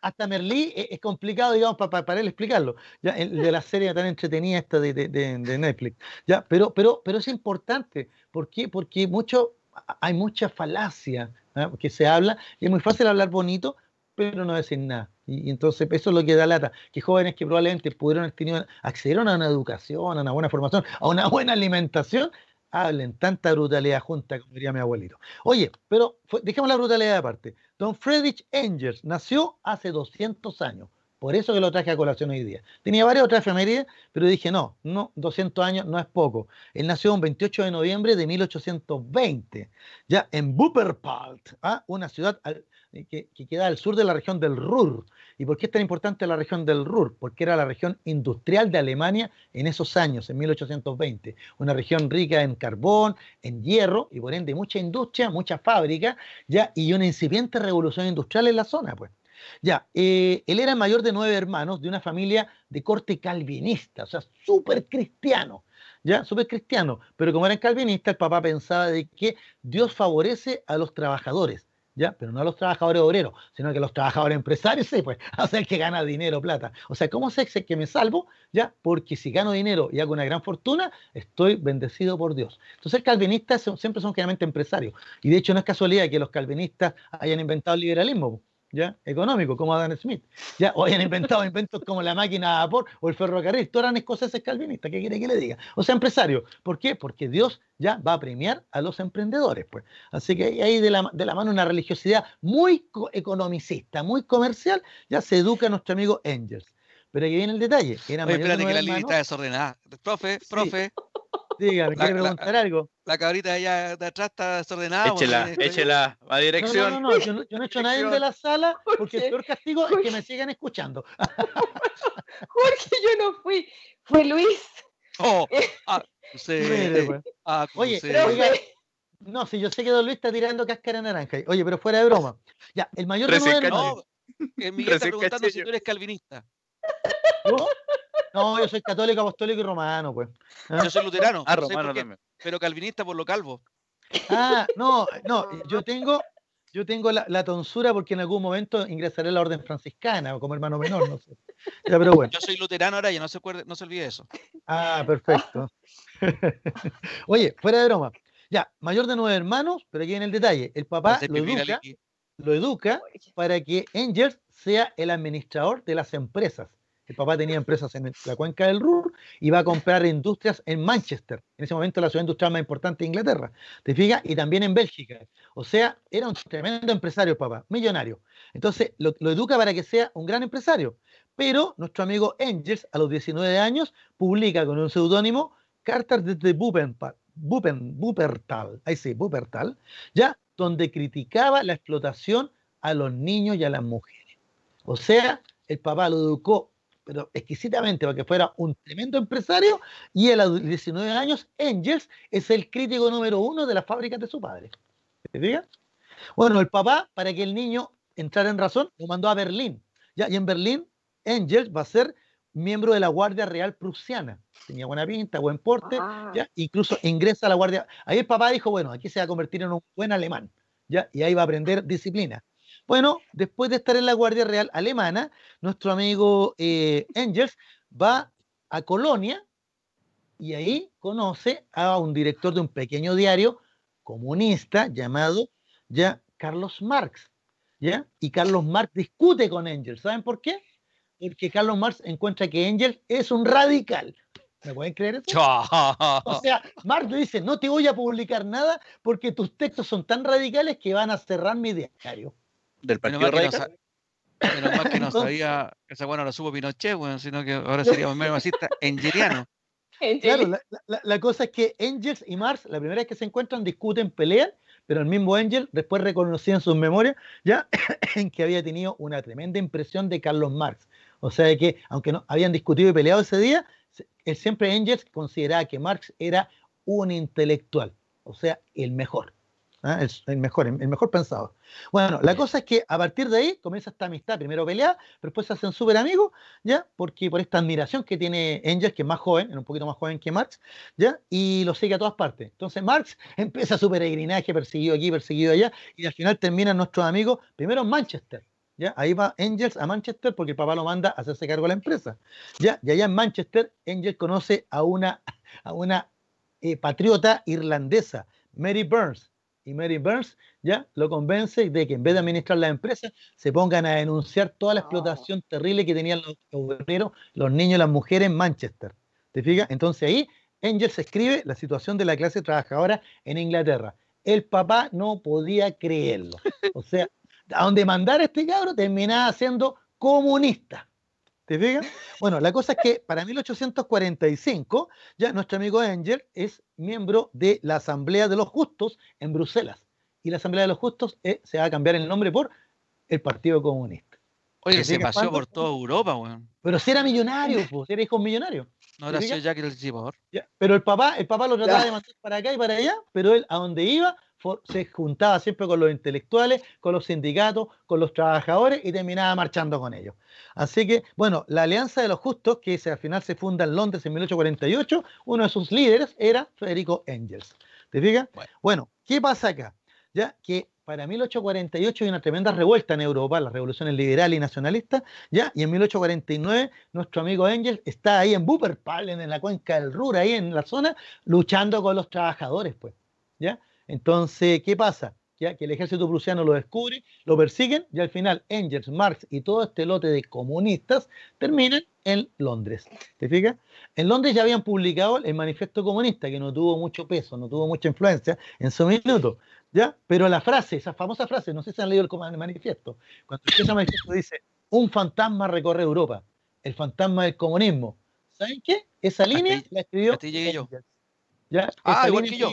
hasta Merlí es, complicado, digamos, para, para, él explicarlo, ¿ya? de la serie tan entretenida esta de, de, de, Netflix, ¿ya? Pero, pero, pero es importante, ¿por qué? Porque mucho, hay mucha falacia que se habla, y es muy fácil hablar bonito, pero no decir nada. Y, entonces eso es lo que da lata, que jóvenes que probablemente pudieron tenido, accedieron a una educación, a una buena formación, a una buena alimentación, hablen tanta brutalidad junta, como diría mi abuelito. Oye, pero dejemos la brutalidad aparte. Don Friedrich Engels nació hace 200 años. Por eso que lo traje a colación hoy día. Tenía varias otras efemérides, pero dije, no, no, 200 años no es poco. Él nació el 28 de noviembre de 1820, ya en Wuppertal, ¿ah? una ciudad que, queda al sur de la región del Ruhr. ¿Y por qué es tan importante la región del Ruhr? Porque era la región industrial de Alemania en esos años, en 1820. Una región rica en carbón, en hierro y por ende mucha industria, mucha fábrica, ya, y una incipiente revolución industrial en la zona, pues. Ya, eh, él era mayor de nueve hermanos de una familia de corte calvinista, o sea, súper cristiano, ya, súper cristiano. Pero como eran calvinistas, el papá pensaba de que Dios favorece a los trabajadores, ya, pero no a los trabajadores obreros, sino que los trabajadores empresarios, sí, pues, hacer que gana dinero, plata. O sea, ¿cómo sé que me salvo? Ya, porque si gano dinero y hago una gran fortuna, estoy bendecido por Dios. Entonces, calvinistas siempre son generalmente empresarios. Y de hecho, no es casualidad que los calvinistas hayan inventado el liberalismo ¿ya? económico, como Adam Smith, ¿ya? o hayan inventado inventos como la máquina a vapor o el ferrocarril, todos eran escoceses calvinistas, ¿qué quiere que le diga? O sea, empresario, ¿por qué? Porque Dios ya va a premiar a los emprendedores, pues. Así que ahí de la, de la mano una religiosidad muy economicista, muy comercial, ya se educa a nuestro amigo Engels. Pero aquí viene el detalle. Era Oye, espérate que la línea está desordenada. Profe, profe. Dígame, ¿quiere preguntar algo? La cabrita allá de atrás está desordenada. Échela, échela, a dirección. No, no, no, yo no, yo no he hecho nadie de la sala porque el peor castigo es que me sigan escuchando. Jorge, yo no fui, fue Luis. Oh, ah, sí, pues. ah, Oye, oiga, no, si yo sé que Don Luis está tirando cáscara naranja. Oye, pero fuera de broma. Ya, el mayor de nueve no, Miguel está preguntando si tú eres calvinista. ¿No? No, yo soy católico, apostólico y romano, pues. ¿Ah? Yo soy luterano. Ah, romano también. Pero calvinista por lo calvo. Ah, no, no, yo tengo, yo tengo la, tonsura porque en algún momento ingresaré a la orden franciscana o como hermano menor, no sé. Ya, pero bueno. Yo soy luterano ahora, ya no se, acuerde, no se olvide eso. Ah, perfecto. Oye, fuera de broma. Ya, mayor de nueve hermanos, pero aquí en el detalle. El papá lo educa, lo educa para que Angels sea el administrador de las empresas. El papá tenía empresas en la cuenca del Ruhr y va a comprar industrias en Manchester, en ese momento la ciudad industrial más importante de Inglaterra. ¿Te fijas? Y también en Bélgica. O sea, era un tremendo empresario papá, millonario. Entonces lo, educa para que sea un gran empresario. Pero nuestro amigo Engels, a los 19 años, publica con un seudónimo Cartas desde Wuppertal, ahí sí, Wuppertal, ya, donde criticaba la explotación a los niños y a las mujeres. O sea, el papá lo educó pero exquisitamente para que fuera un tremendo empresario y a los 19 años Engels es el crítico número uno de las fábricas de su padre. ¿Te diga? Bueno, el papá, para que el niño entrara en razón, lo mandó a Berlín. ¿ya? Y en Berlín, Engels va a ser miembro de la Guardia Real Prusiana. Tenía buena pinta, buen porte, ah. ¿ya? incluso ingresa a la Guardia. Ahí el papá dijo, bueno, aquí se va a convertir en un buen alemán, ¿ya? y ahí va a aprender disciplina. Bueno, después de estar en la Guardia Real Alemana, nuestro amigo eh, Engels va a Colonia y ahí conoce a un director de un pequeño diario comunista llamado ya Carlos Marx. ¿ya? Y Carlos Marx discute con Engels. ¿Saben por qué? Porque Carlos Marx encuentra que Engels es un radical. ¿Me pueden creer eso? o sea, Marx le dice, no te voy a publicar nada porque tus textos son tan radicales que van a cerrar mi diario del Partido Radical. menos mal que no sabía, esa bueno lo supo Pinochet, bueno, sino que ahora sería un masista engeliano. Claro, la, la, cosa es que Engels y Marx, la primera vez que se encuentran, discuten, pelean, pero el mismo Engels después reconocía en sus memorias ya en que había tenido una tremenda impresión de Carlos Marx. O sea que, aunque no habían discutido y peleado ese día, él siempre Engels consideraba que Marx era un intelectual, o sea, el mejor. ¿Ah? el, mejor, el mejor pensado. Bueno, la cosa es que a partir de ahí comienza esta amistad, primero pelea, pero después se hacen súper amigos, ¿ya? Porque por esta admiración que tiene Engels, que es más joven, un poquito más joven que Marx, ¿ya? Y lo sigue a todas partes. Entonces Marx empieza su peregrinaje, perseguido aquí, perseguido allá, y al final terminan nuestros amigos, primero en Manchester, ¿Ya? Ahí va Engels a Manchester porque el papá lo manda a hacerse cargo de la empresa. ¿ya? Y allá en Manchester, Engels conoce a una, a una eh, patriota irlandesa, Mary Burns, y Mary Burns ya lo convence de que en vez de administrar la empresa se pongan a denunciar toda la explotación terrible que tenían los obreros, los niños y las mujeres en Manchester. ¿Te fijas? Entonces ahí Engels escribe la situación de la clase trabajadora en Inglaterra. El papá no podía creerlo. O sea, a donde mandar a este cabro terminaba siendo comunista. ¿Te fijas? Bueno, la cosa es que para 1845 ya nuestro amigo Engel es miembro de la Asamblea de los Justos en Bruselas. Y la Asamblea de los Justos eh, se va a cambiar el nombre por el Partido Comunista. Oye, ¿Te se paseó por toda Europa, weón. Pero si era millonario, pues, era hijo millonario. No era ¿Te sido? Jack el. Ya, Pero el papá, el papá lo trataba Ya. de mandar para acá y para allá, pero él a donde iba se juntaba siempre con los intelectuales, con los sindicatos, con los trabajadores y terminaba marchando con ellos. Así que, bueno, la Alianza de los Justos, que se- al final se funda en Londres en 1848, uno de sus líderes era Federico Engels. ¿Te fijas? Bueno. Bueno, ¿qué pasa acá? Ya que para 1848 hay una tremenda revuelta en Europa, las revoluciones liberal y nacionalistas, ¿ya? Y en 1849 nuestro amigo Engels está ahí en Wuppertal, en la cuenca del Ruhr, ahí en la zona, luchando con los trabajadores, pues, ¿ya? Entonces, ¿qué pasa? Ya que el ejército prusiano lo descubre, lo persiguen y al final Engels, Marx y todo este lote de comunistas terminan en Londres. ¿Te fijas? En Londres ya habían publicado el manifiesto comunista, que no tuvo mucho peso, no tuvo mucha influencia en su minuto. ¿Ya? Pero la frase, esa famosa frase, no sé si han leído el manifiesto, cuando el manifiesto dice, un fantasma recorre Europa, el fantasma del comunismo. ¿Saben qué? Esa línea la escribió. Engels. ¿Ya? Ah, igual que yo.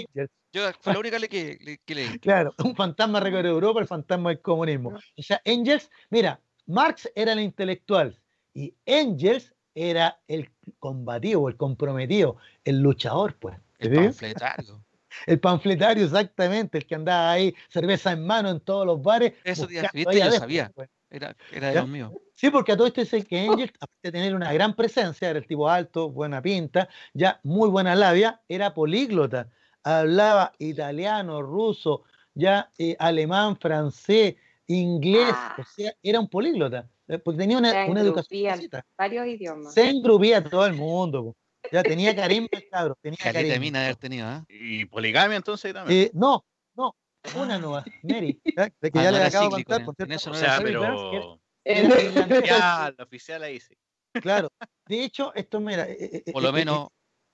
Yo fue la única que, le- que leí. Claro, un fantasma recorre Europa, el fantasma del comunismo. O sea, Engels, mira, Marx era el intelectual y Engels era el combativo, el comprometido, el luchador, pues. ¿te El panfletario. El panfletario, exactamente, el que andaba ahí, cerveza en mano en todos los bares. Eso, ya, buscando viste, yo adeptos, sabía. pues. Era, era de ¿Ya? los míos. Sí, porque a todo esto dice que Engels, aparte de tener una gran presencia, era el tipo alto, buena pinta, ya muy buena labia, era políglota. Hablaba italiano, ruso, ya eh, alemán, francés, inglés, Ah. o sea, era un políglota, eh, porque tenía una, una educación varios idiomas. Se engrupía a todo el mundo. po. Ya tenía carisma, el cabro, tenía carisma. haber tenido, ¿ah? Y poligamia entonces también. Eh, no, no, una nueva, Mary, ya, de que Ah, ya no le acabo de contar, en- por cierto, eso no o sea, pero oficial, oficial ahí sí. claro. De hecho, esto, mira, eh, eh, Por lo eh, eh, menos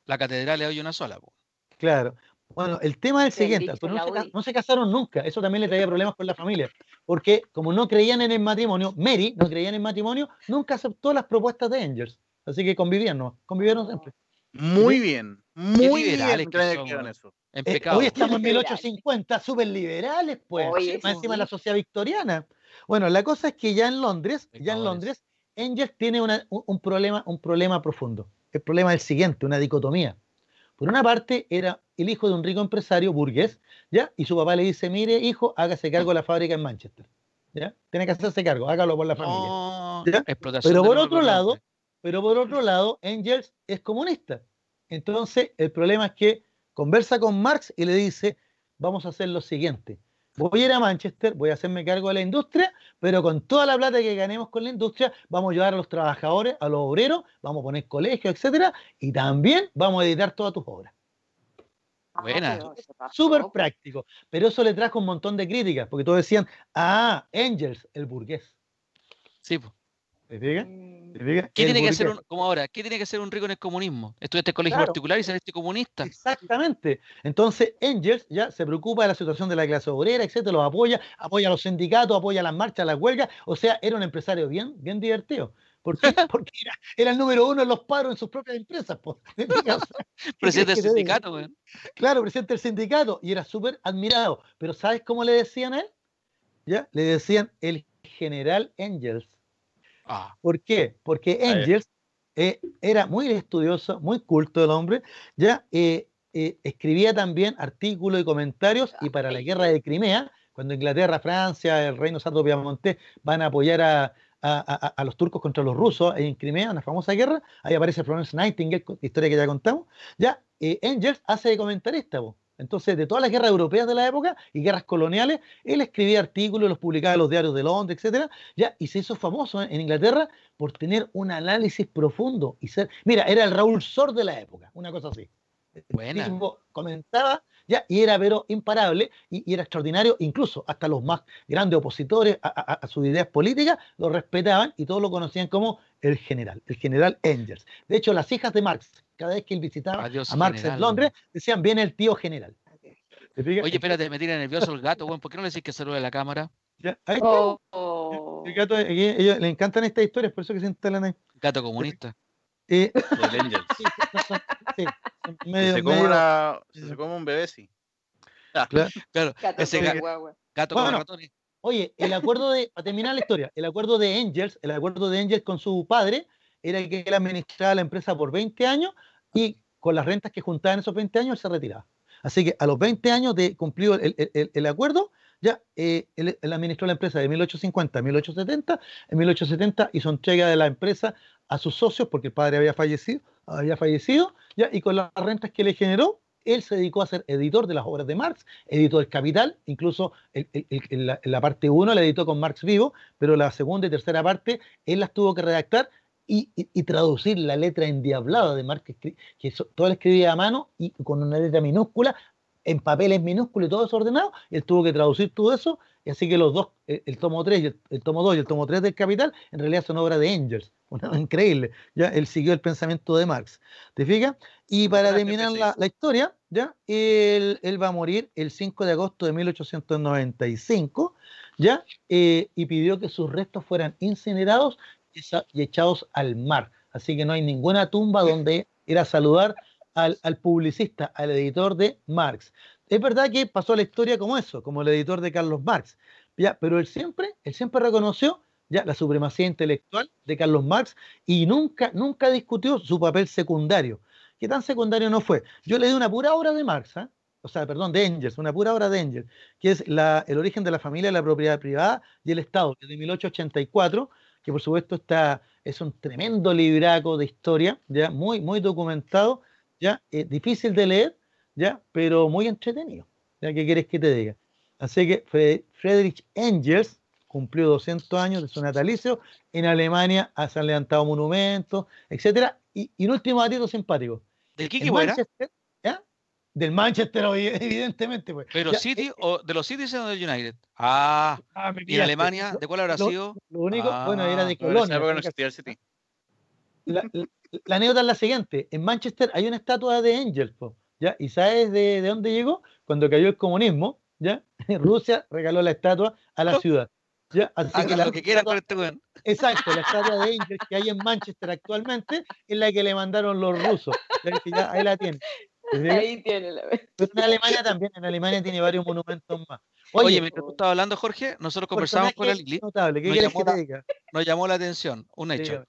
la catedral le doy una sola. po. Claro. Bueno, el tema es el siguiente, pero no, se, no se casaron nunca, eso también le traía problemas con la familia, porque como no creían en el matrimonio, Mary no creía en el matrimonio, nunca aceptó las propuestas de Angels, así que convivían, ¿no? Convivieron siempre. Muy bien, muy bien. que que son, eso. En Eh, hoy estamos en Liberales. 1850, súper liberales, pues, Oye, más encima de la sociedad victoriana. Bueno, la cosa es que ya en Londres, ya en. Londres, Engels tiene una- un, un problema, un problema profundo. El problema es el siguiente, una dicotomía. Por una parte, era el hijo de un rico empresario burgués, ¿ya? Y su papá le dice, mire, hijo, hágase cargo de la fábrica en Manchester, ¿ya? Tiene que hacerse cargo, hágalo por la familia. No, ¿Ya? explotación Pero por otro lado, pero por otro lado, Engels es comunista. Entonces, el problema es que conversa con Marx y le dice, vamos a hacer lo siguiente. Voy a ir a Manchester, voy a hacerme cargo de la industria, pero con toda la plata que ganemos con la industria, vamos a ayudar a los trabajadores, a los obreros, vamos a poner colegios, etcétera, y también vamos a editar todas tus obras. Ah, Buena. Súper práctico. Pero eso le trajo un montón de críticas, porque todos decían, ah, Engels, el burgués. Sí, po. ¿Te fijas? Mm. ¿Te fijas? ¿Qué tiene que hacer un, como ahora, qué tiene que hacer un rico en el comunismo? Estudiante de colegio Claro. particular y ser este comunista. Exactamente. Entonces, Engels ya se preocupa de la situación de la clase obrera, etcétera, los apoya, apoya a los sindicatos, apoya las marchas, las huelgas. O sea, era un empresario bien, bien divertido. ¿Por qué? Porque era, era el número uno en los paros en sus propias empresas. po. ¿Me fijas? O sea, ¿qué Presidente del sindicato. Claro, presidente del sindicato. Y era súper admirado. Pero ¿sabes cómo le decían a él? ¿Ya? Le decían el general Engels. Ah, ¿Por qué? Porque. Engels eh, era muy estudioso, muy culto el hombre, ya eh, eh, escribía también artículos y comentarios y para la guerra de Crimea, cuando Inglaterra, Francia, el reino sardo piamontés van a apoyar a, a- a- a los turcos contra los rusos en Crimea, una famosa guerra, ahí aparece Florence Nightingale, historia que ya contamos, ya eh, Engels hace de comentarista, po. Entonces de todas las guerras europeas de la época y guerras coloniales, él escribía artículos, los publicaba en los diarios de Londres, etcétera, ya, y se hizo famoso en Inglaterra por tener un análisis profundo y ser, mira, era el Raúl Sor de la época, una cosa así. El Buena. tipo comentaba, ya, y era pero imparable y, y era extraordinario, incluso hasta los más grandes opositores a, a- a sus ideas políticas lo respetaban y todos lo conocían como el general, el general Engels. De hecho, las hijas de Marx, cada vez que él visitaba Adiós, a Marx en. Londres, decían, viene el tío general. Oye, espérate, me tira nervioso el gato, weón. ¿Por qué no le decís que salude a la cámara? Ya, ahí está. Oh. El gato, aquí, ellos le encantan estas historias, por eso que se instalan ahí. Gato comunista. Eh, sí, sí, medio- se come, medio- una, se come un bebé, sí. claro. Claro, Gato ese con ga- guagua. gato Bueno. con ratones. Oye, el acuerdo de, para terminar la historia, el acuerdo de Angels, el acuerdo de Angels con su padre, era que él administraba la empresa por 20 años y con las rentas que juntaba en esos 20 años él se retiraba. Así que a los 20 años de cumplido el, acuerdo, ya eh, él, administró la empresa de 1850 a 1870. En 1870 hizo entrega de la empresa a sus socios porque el padre había fallecido, había fallecido ya, y con las rentas que le generó, él se dedicó a ser editor de las obras de Marx, editó El Capital, incluso en la, parte 1 la editó con Marx vivo, pero la segunda y tercera parte él las tuvo que redactar y, traducir la letra endiablada de Marx, que, que todo lo escribía a mano y con una letra minúscula, en papeles minúsculos y todo desordenado, él tuvo que traducir todo eso, y así que los dos, el, tomo 3 y el, tomo 2 y el tomo 3 del Capital, en realidad son obras de Engels, una, increíble, ya él siguió el pensamiento de Marx, ¿te fijas? Y para terminar la, historia, ya, él, va a morir el 5 de agosto de 1895, ya, eh, y pidió que sus restos fueran incinerados y echados al mar. Así que no hay ninguna tumba donde ir a saludar al, publicista, al editor de Marx. Es verdad que pasó la historia como eso, como el editor de Carlos Marx, ya, pero él siempre, él siempre reconoció ya la supremacía intelectual de Carlos Marx y nunca, nunca discutió su papel secundario. ¿Qué tan secundario no fue? Yo le di una pura obra de Marx, ¿eh? o sea, perdón, de Engels, una pura obra de Engels, que es el origen de la familia, la propiedad privada y el Estado, desde 1884, que por supuesto está, es un tremendo libraco de historia, ya muy, muy documentado, ya difícil de leer, ya, pero muy entretenido. ¿Ya qué quieres que te diga? Así que Friedrich Engels cumplió 200 años de su natalicio. En Alemania se han levantado monumentos, etcétera. Y, y un último datito simpático. ¿De qué equipo era? Del Manchester, evidentemente. Pues. ¿Pero City o de los Citizens o del United? Ah, ah ¿y en Alemania? ¿De cuál habrá sido? Lo único, bueno, era de ah, Colonia. La, la, anécdota es la siguiente: en Manchester hay una estatua de Angel, ¿ya? ¿Y sabes de, de, dónde llegó? Cuando cayó el comunismo, ¿ya? Rusia regaló la estatua a la ciudad. ¿ya? Así que lo que quieran con este Exacto, la estatua de Angel que hay en Manchester actualmente es la que le mandaron los rusos. Ahí la tienen. Ahí tiene la Pero en Alemania también, en Alemania tiene varios monumentos más. Oye, mientras tú estabas hablando, Jorge, nosotros conversamos con la Lili. Notable. ¿Qué nos, llamó que la, nos llamó la atención un hecho.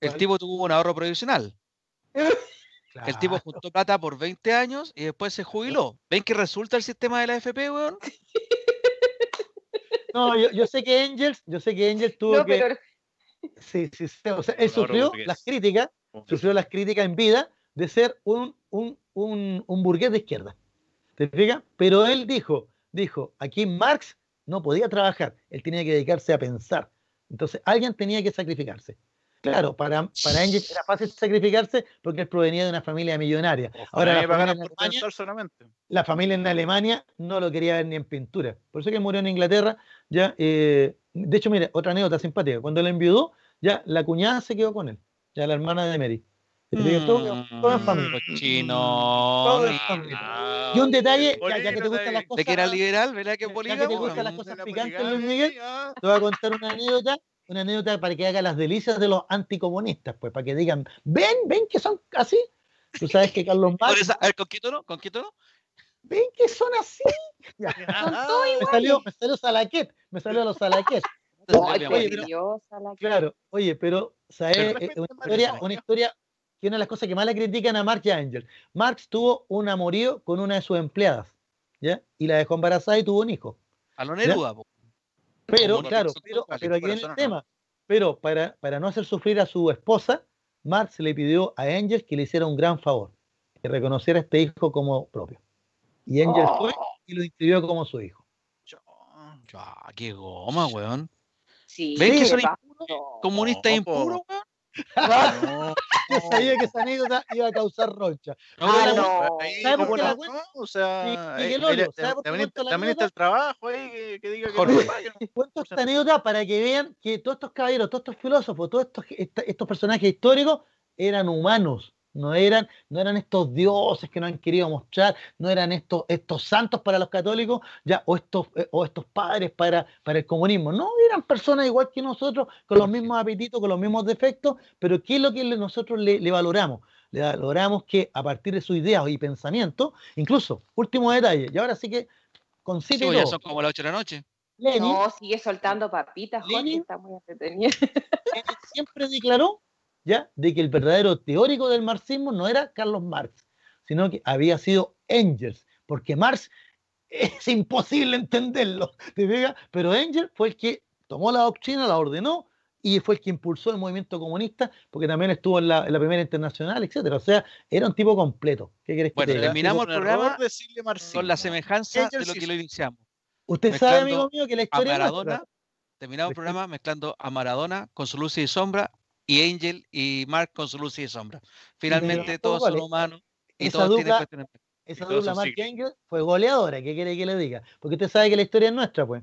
El tipo tuvo un ahorro provisional. El tipo juntó plata por 20 años y después se jubiló. ¿Ven que resulta el sistema de la FP, weón? No, yo, yo, sé que Angels, yo sé que Angels tuvo que. Sí, sí, sí. O sea, él sufrió las críticas, sufrió las críticas en vida de ser un, un, un, un burgués de izquierda. ¿Te fijas? Pero él dijo, dijo, aquí Marx no podía trabajar, él tenía que dedicarse a pensar. Entonces, alguien tenía que sacrificarse. Claro, para, para Engels era fácil sacrificarse porque él provenía de una familia millonaria. Ahora, la familia, en Alemania, la familia, en Alemania, no lo quería ver ni en pintura. Por eso que murió en Inglaterra. Ya, eh, de hecho, mire, otra anécdota simpática. Cuando lo enviudó, ya la cuñada se quedó con él, ya la hermana de Mary. Mm, todo, familia. Chino. Y un detalle, ya, que te gustan las cosas. De que era liberal, ¿verdad? Que ya, que te gustan las cosas picantes, Luis Miguel, te voy a contar una anécdota una anécdota para que haga las delicias de los anticomunistas, pues, para que digan, ven, ven que son así. Tú sabes que Carlos Marx. A ver, ¿con qué tono? ¿Con qué tono? Ven que son así. me, salió, me salió Salaquet, me salió los Salaquet. claro, oye, pero, ¿sabes? Eh, una historia, una historia que una de las cosas que más le critican a Marx y a Angel. Marx tuvo un amorío con una de sus empleadas, ¿ya? Y la dejó embarazada y tuvo un hijo. A lo Neruda, pero, claro, pero, pero aquí viene el tema. Pero para, para no hacer sufrir a su esposa, Marx le pidió a Engels que le hiciera un gran favor, que reconociera a este hijo como propio. Y Engels fue oh. y lo inscribió como su hijo. Ya, qué goma, weón. Sí, ¿Ven que son comunistas impuros, weón? Yo sabía que esa anécdota iba a causar roncha. Ah, no. ¿Sabes por qué la cuento? O sea, eh, también, está el trabajo ahí que, diga que Jorge. no Cuento esta anécdota para que vean que todos estos caballeros, todos estos filósofos, todos estos, estos personajes históricos eran humanos no eran, no eran estos dioses que nos han querido mostrar, no eran estos, estos santos para los católicos, ya, o estos, eh, o estos padres para, para el comunismo. No, eran personas igual que nosotros, con los mismos apetitos, con los mismos defectos, pero ¿qué es lo que nosotros le, valoramos? Le valoramos que a partir de sus ideas y pensamientos, incluso, último detalle, y ahora sí que con sí, ya son como las 8 de la noche. Lenin, No, sigue soltando papitas, Jorge, está muy entretenido. Lenin siempre declaró ya de que el verdadero teórico del marxismo no era Carlos Marx, sino que había sido Engels, porque Marx es imposible entenderlo, ¿te fijas? Pero Engels fue el que tomó la doctrina, la ordenó y fue el que impulsó el movimiento comunista, porque también estuvo en la, en la primera internacional, etcétera. O sea, era un tipo completo. ¿Qué querés que Bueno, terminamos el programa decirle. Con la semejanza de Engels lo que lo iniciamos. Usted sabe, amigo mío, que la A historia es Maradona, terminamos el programa mezclando a Maradona con su luz y sombra y Angel y Mark con su luz y sombra. Finalmente todos son goles. humanos y Esa todos tienen dupla- cuestiones. Esa dupla cíclicos. Engels fue goleadora, ¿qué quiere que le diga? Porque usted sabe que la historia es nuestra, pues.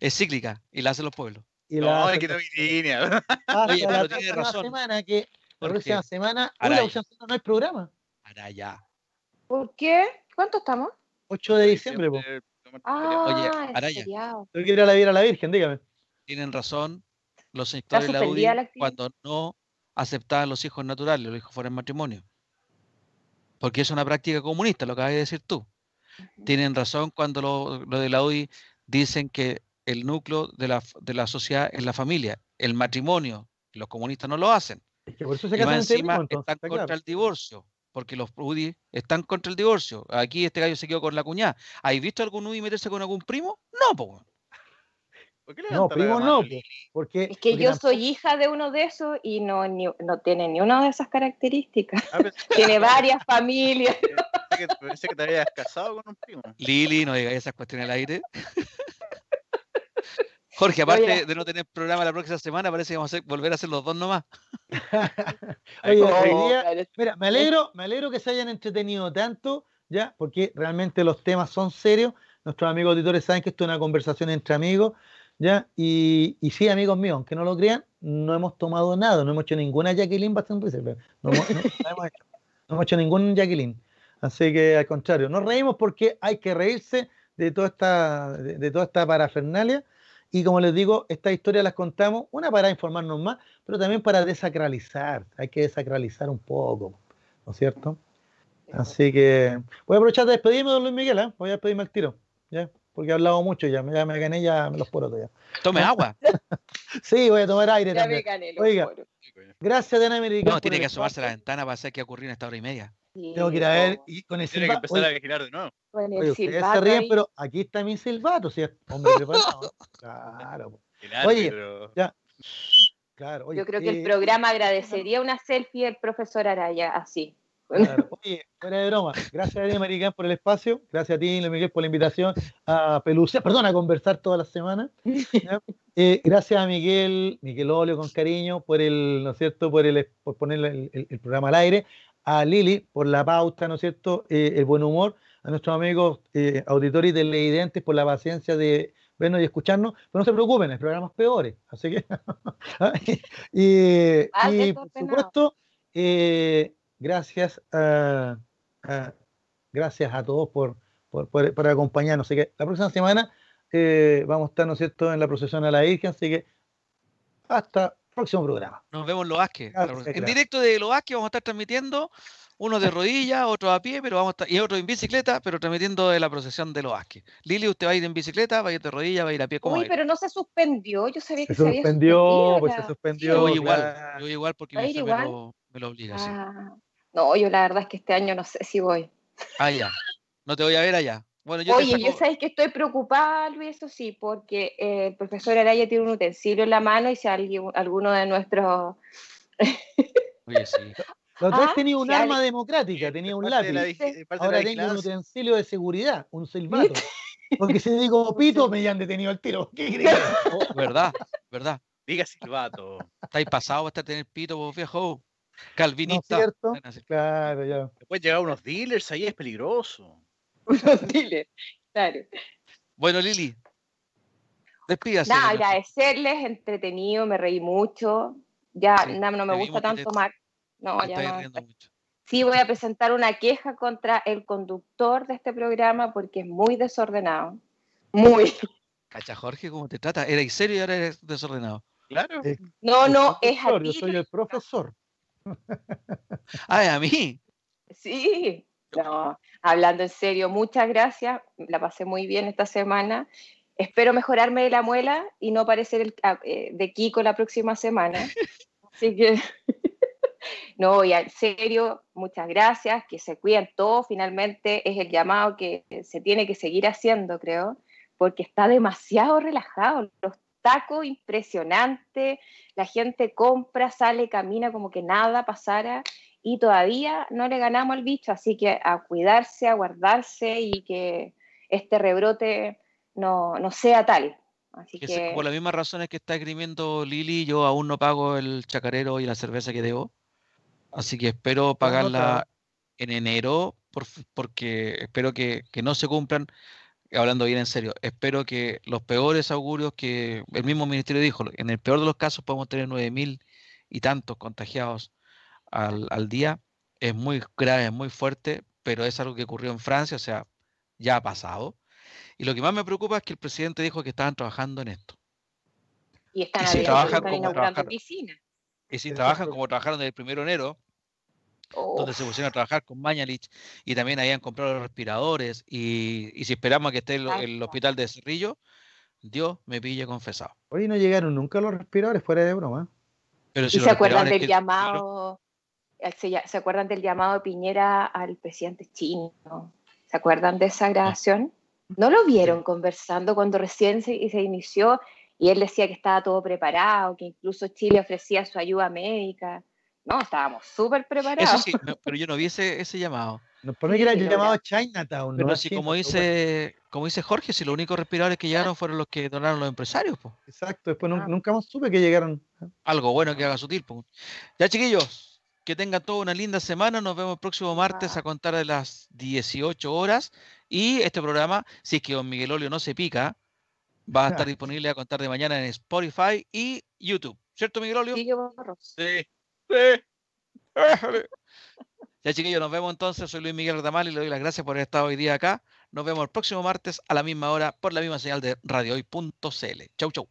Es cíclica y la hacen los pueblos. Y No, la es que no mi línea. hasta Oye, pero tiene razón. semana que la ¿Por próxima semana, uy, la próxima semana no hay programa. Para allá. ¿Por qué? ¿Cuánto estamos? 8 de diciembre. Ah, es Araya. Yo quiero ir a la, a la Virgen, dígame. Tienen razón los sectores de la UDI la cuando no aceptaban los hijos naturales, los hijos fuera en matrimonio. Porque es una práctica comunista, lo acabas de decir tú. Tienen razón cuando lo, lo de la UDI dicen que el núcleo de la, de la sociedad es la familia, el matrimonio. Los comunistas no lo hacen. Es que por eso se Y más encima entonces, están está contra claro. el divorcio, porque los UDI están contra el divorcio. Aquí este gallo se quedó con la cuñada. ¿Has visto algún UDI meterse con algún primo? No, pues. ¿Por qué No, primo no, porque, Es que porque yo soy hija de uno de esos y no, ni- no tiene ni una de esas características. Ah, pensé- Tiene varias familias. pensé que, pensé que te habías casado con un primo. Lili, no digas esas cuestiones al aire. Jorge, Oye. aparte de no tener programa la próxima semana, parece que vamos a hacer- volver a hacer los dos nomás. Oye, día-. Mira, me alegro, me alegro que se hayan entretenido tanto, ya, porque realmente los temas son serios. Nuestros amigos auditores saben que esto es una conversación entre amigos, ya, y, sí, amigos míos, aunque no lo crean, no hemos tomado nada, no hemos hecho ninguna Jacqueline Bastón Reserve, no, hemos- no- hemos hecho, ningún Jacqueline. Así que al contrario, nos reímos porque hay que reírse de toda esta, de toda esta parafernalia. Y como les digo, estas historias las contamos, una para informarnos más, pero también para desacralizar. Hay que desacralizar un poco, ¿no es cierto? Así que voy a aprovechar de despedirme, don Luis Miguel, ¿eh? voy a despedirme al tiro, ¿ya? Porque he hablado mucho ya, ya me gané ya los porotos ya. Tome agua. Sí, voy a tomar aire Ya me también. gané los Oiga. Gracias, Diana Americana. No, tiene que asomarse a la ventana para hacer que ocurrió en esta hora y media. Tengo que ir a ver y con el Tiene que silbato. empezar Oye, a vigilar de nuevo. Con el oye, ustedes se silbato ríen, ahí. pero aquí está mi silbato, si es hombre preparado. Claro, po, El Oye, árbitro. claro. oye, Yo creo que el eh, programa agradecería una selfie del profesor Araya, así. Claro. Oye, fuera de broma, gracias a Diana Americán por el espacio, gracias a ti, Miguel, por la invitación a Pelucia, perdón, a conversar todas las semanas. Eh, gracias a Miguel, Miguel Olio con cariño, por el, ¿no es cierto?, por, el, por poner el, el- el programa al aire, a Lili por la pauta, ¿no es cierto?, eh, el buen humor, a nuestros amigos eh, auditores y televidentes por la paciencia de vernos y escucharnos, pero no se preocupen, hay programas peores, así que... y, Ah, y, por desordenado. supuesto, eh, gracias a, a- gracias a todos por, por, por- por acompañarnos. Así que la próxima semana eh, vamos a estar, ¿no es cierto?, en la procesión a la Virgen, así que hasta el próximo programa. Nos vemos en Los Vázquez. Gracias, En directo de Los Vázquez vamos a estar transmitiendo, unos de rodillas, otros a pie, pero vamos a estar, y otros en bicicleta, pero transmitiendo de la procesión de Los Vázquez. Lili, usted va a ir en bicicleta, va a ir de rodillas, va a ir a pie, ¿cómo va a Uy, pero no se suspendió. Yo sabía que Se se había suspendió, suspendido pues se Yo suspendió. voy igual, claro. yo voy igual porque ¿Va a mi ir jefe me igual? lo, me lo obliga, sí. No, yo la verdad es que este año no sé si voy. Ah, ya. No te voy a ver allá. Bueno, yo Oye, te yo saco... sabéis que estoy preocupada, Luis, eso sí, porque eh, el profesor Araya tiene un utensilio en la mano y si alguien, alguno de nuestros... Oye, sí. La otra vez Ah, tenía un sí, arma democrática, tenía un la lápiz. Ahora la tengo un utensilio de seguridad, un silbato. Porque si digo pito, me han detenido al tiro. ¿Qué crees? Oh, ¿Verdad? ¿Verdad? Diga silbato. Estáis pasados hasta tener pito, vos viejo. ¿No es Calvinista. cierto? Claro, ya. Después llegar unos dealers ahí es peligroso. unos dealers. Claro. Bueno, Lili. Despídase. Nada, agradecerles, entretenido, me reí mucho. Ya Sí, na- no me gusta tanto te- Marc. No, te ya no. riendo mucho. Sí, voy a presentar una queja contra el conductor de este programa porque es muy desordenado. Muy. Cacha, Jorge, ¿cómo te trata? Eres serio y ahora eres desordenado. Claro. Eh, No, no, es a ti. Yo soy el profesor. ¿Es a mí. Sí. No, hablando en serio, muchas gracias. La pasé muy bien esta semana. espero mejorarme de la muela y no parecer ah, eh, de Kiko la próxima semana. Así que, no, y en serio, muchas gracias, que se cuiden todos, finalmente es el llamado que se tiene que seguir haciendo, creo, porque está demasiado relajado, los tacos impresionantes, la gente compra, sale, camina como que nada pasara y todavía no le ganamos al bicho, así que a cuidarse, a guardarse y que este rebrote no, no sea tal. Así que, Por las mismas razones que está escribiendo Lili, yo aún no pago el chacarero y la cerveza que debo. Así que espero pagarla en enero porque espero que, no se cumplan, hablando bien en serio, espero que los peores augurios que el mismo ministerio dijo, en el peor de los casos podemos tener nueve mil y tantos contagiados al, al día. Es muy grave, es muy fuerte, pero es algo que ocurrió en Francia, o sea, ya ha pasado. Y lo que más me preocupa es que el presidente dijo que estaban trabajando en esto. Y están si trabajan como trabajaron, Y si trabajan como trabajaron desde el primero de enero, donde se pusieron a trabajar con Mañalich y también habían comprado los respiradores y, y si esperamos a que esté el, el, hospital de Cerrillo, Dios me pille confesado. Hoy no llegaron nunca los respiradores fuera de broma. Pero si ¿Y se acuerdan del llamado? Se, ¿Se acuerdan del llamado de Piñera al presidente chino? ¿Se acuerdan de esa grabación? ¿No lo vieron conversando cuando recién se, inició y él decía que estaba todo preparado, que incluso Chile ofrecía su ayuda médica? No, estábamos súper preparados. Eso sí, pero yo no vi ese, llamado. No, por mí que era llamado Chinatown. Pero si como dice, como dice Jorge, si los únicos respiradores que llegaron fueron los que donaron los empresarios. Exacto, después ah. nunca más supe que llegaron. Algo bueno que haga sutil. Ya chiquillos, que tengan toda una linda semana. Nos vemos el próximo martes a contar de las 18 horas. Y este programa, si es que don Miguel Olio no se pica, va a estar disponible a contar de mañana en Spotify y YouTube. ¿Cierto, Miguel Olio? Sí. Sí. Ya, chiquillos, nos vemos entonces. Soy Luis Miguel Retamal y le doy las gracias por haber estado hoy día acá. Nos vemos el próximo martes a la misma hora por la misma señal de radiohoy.cl. Chau, chau.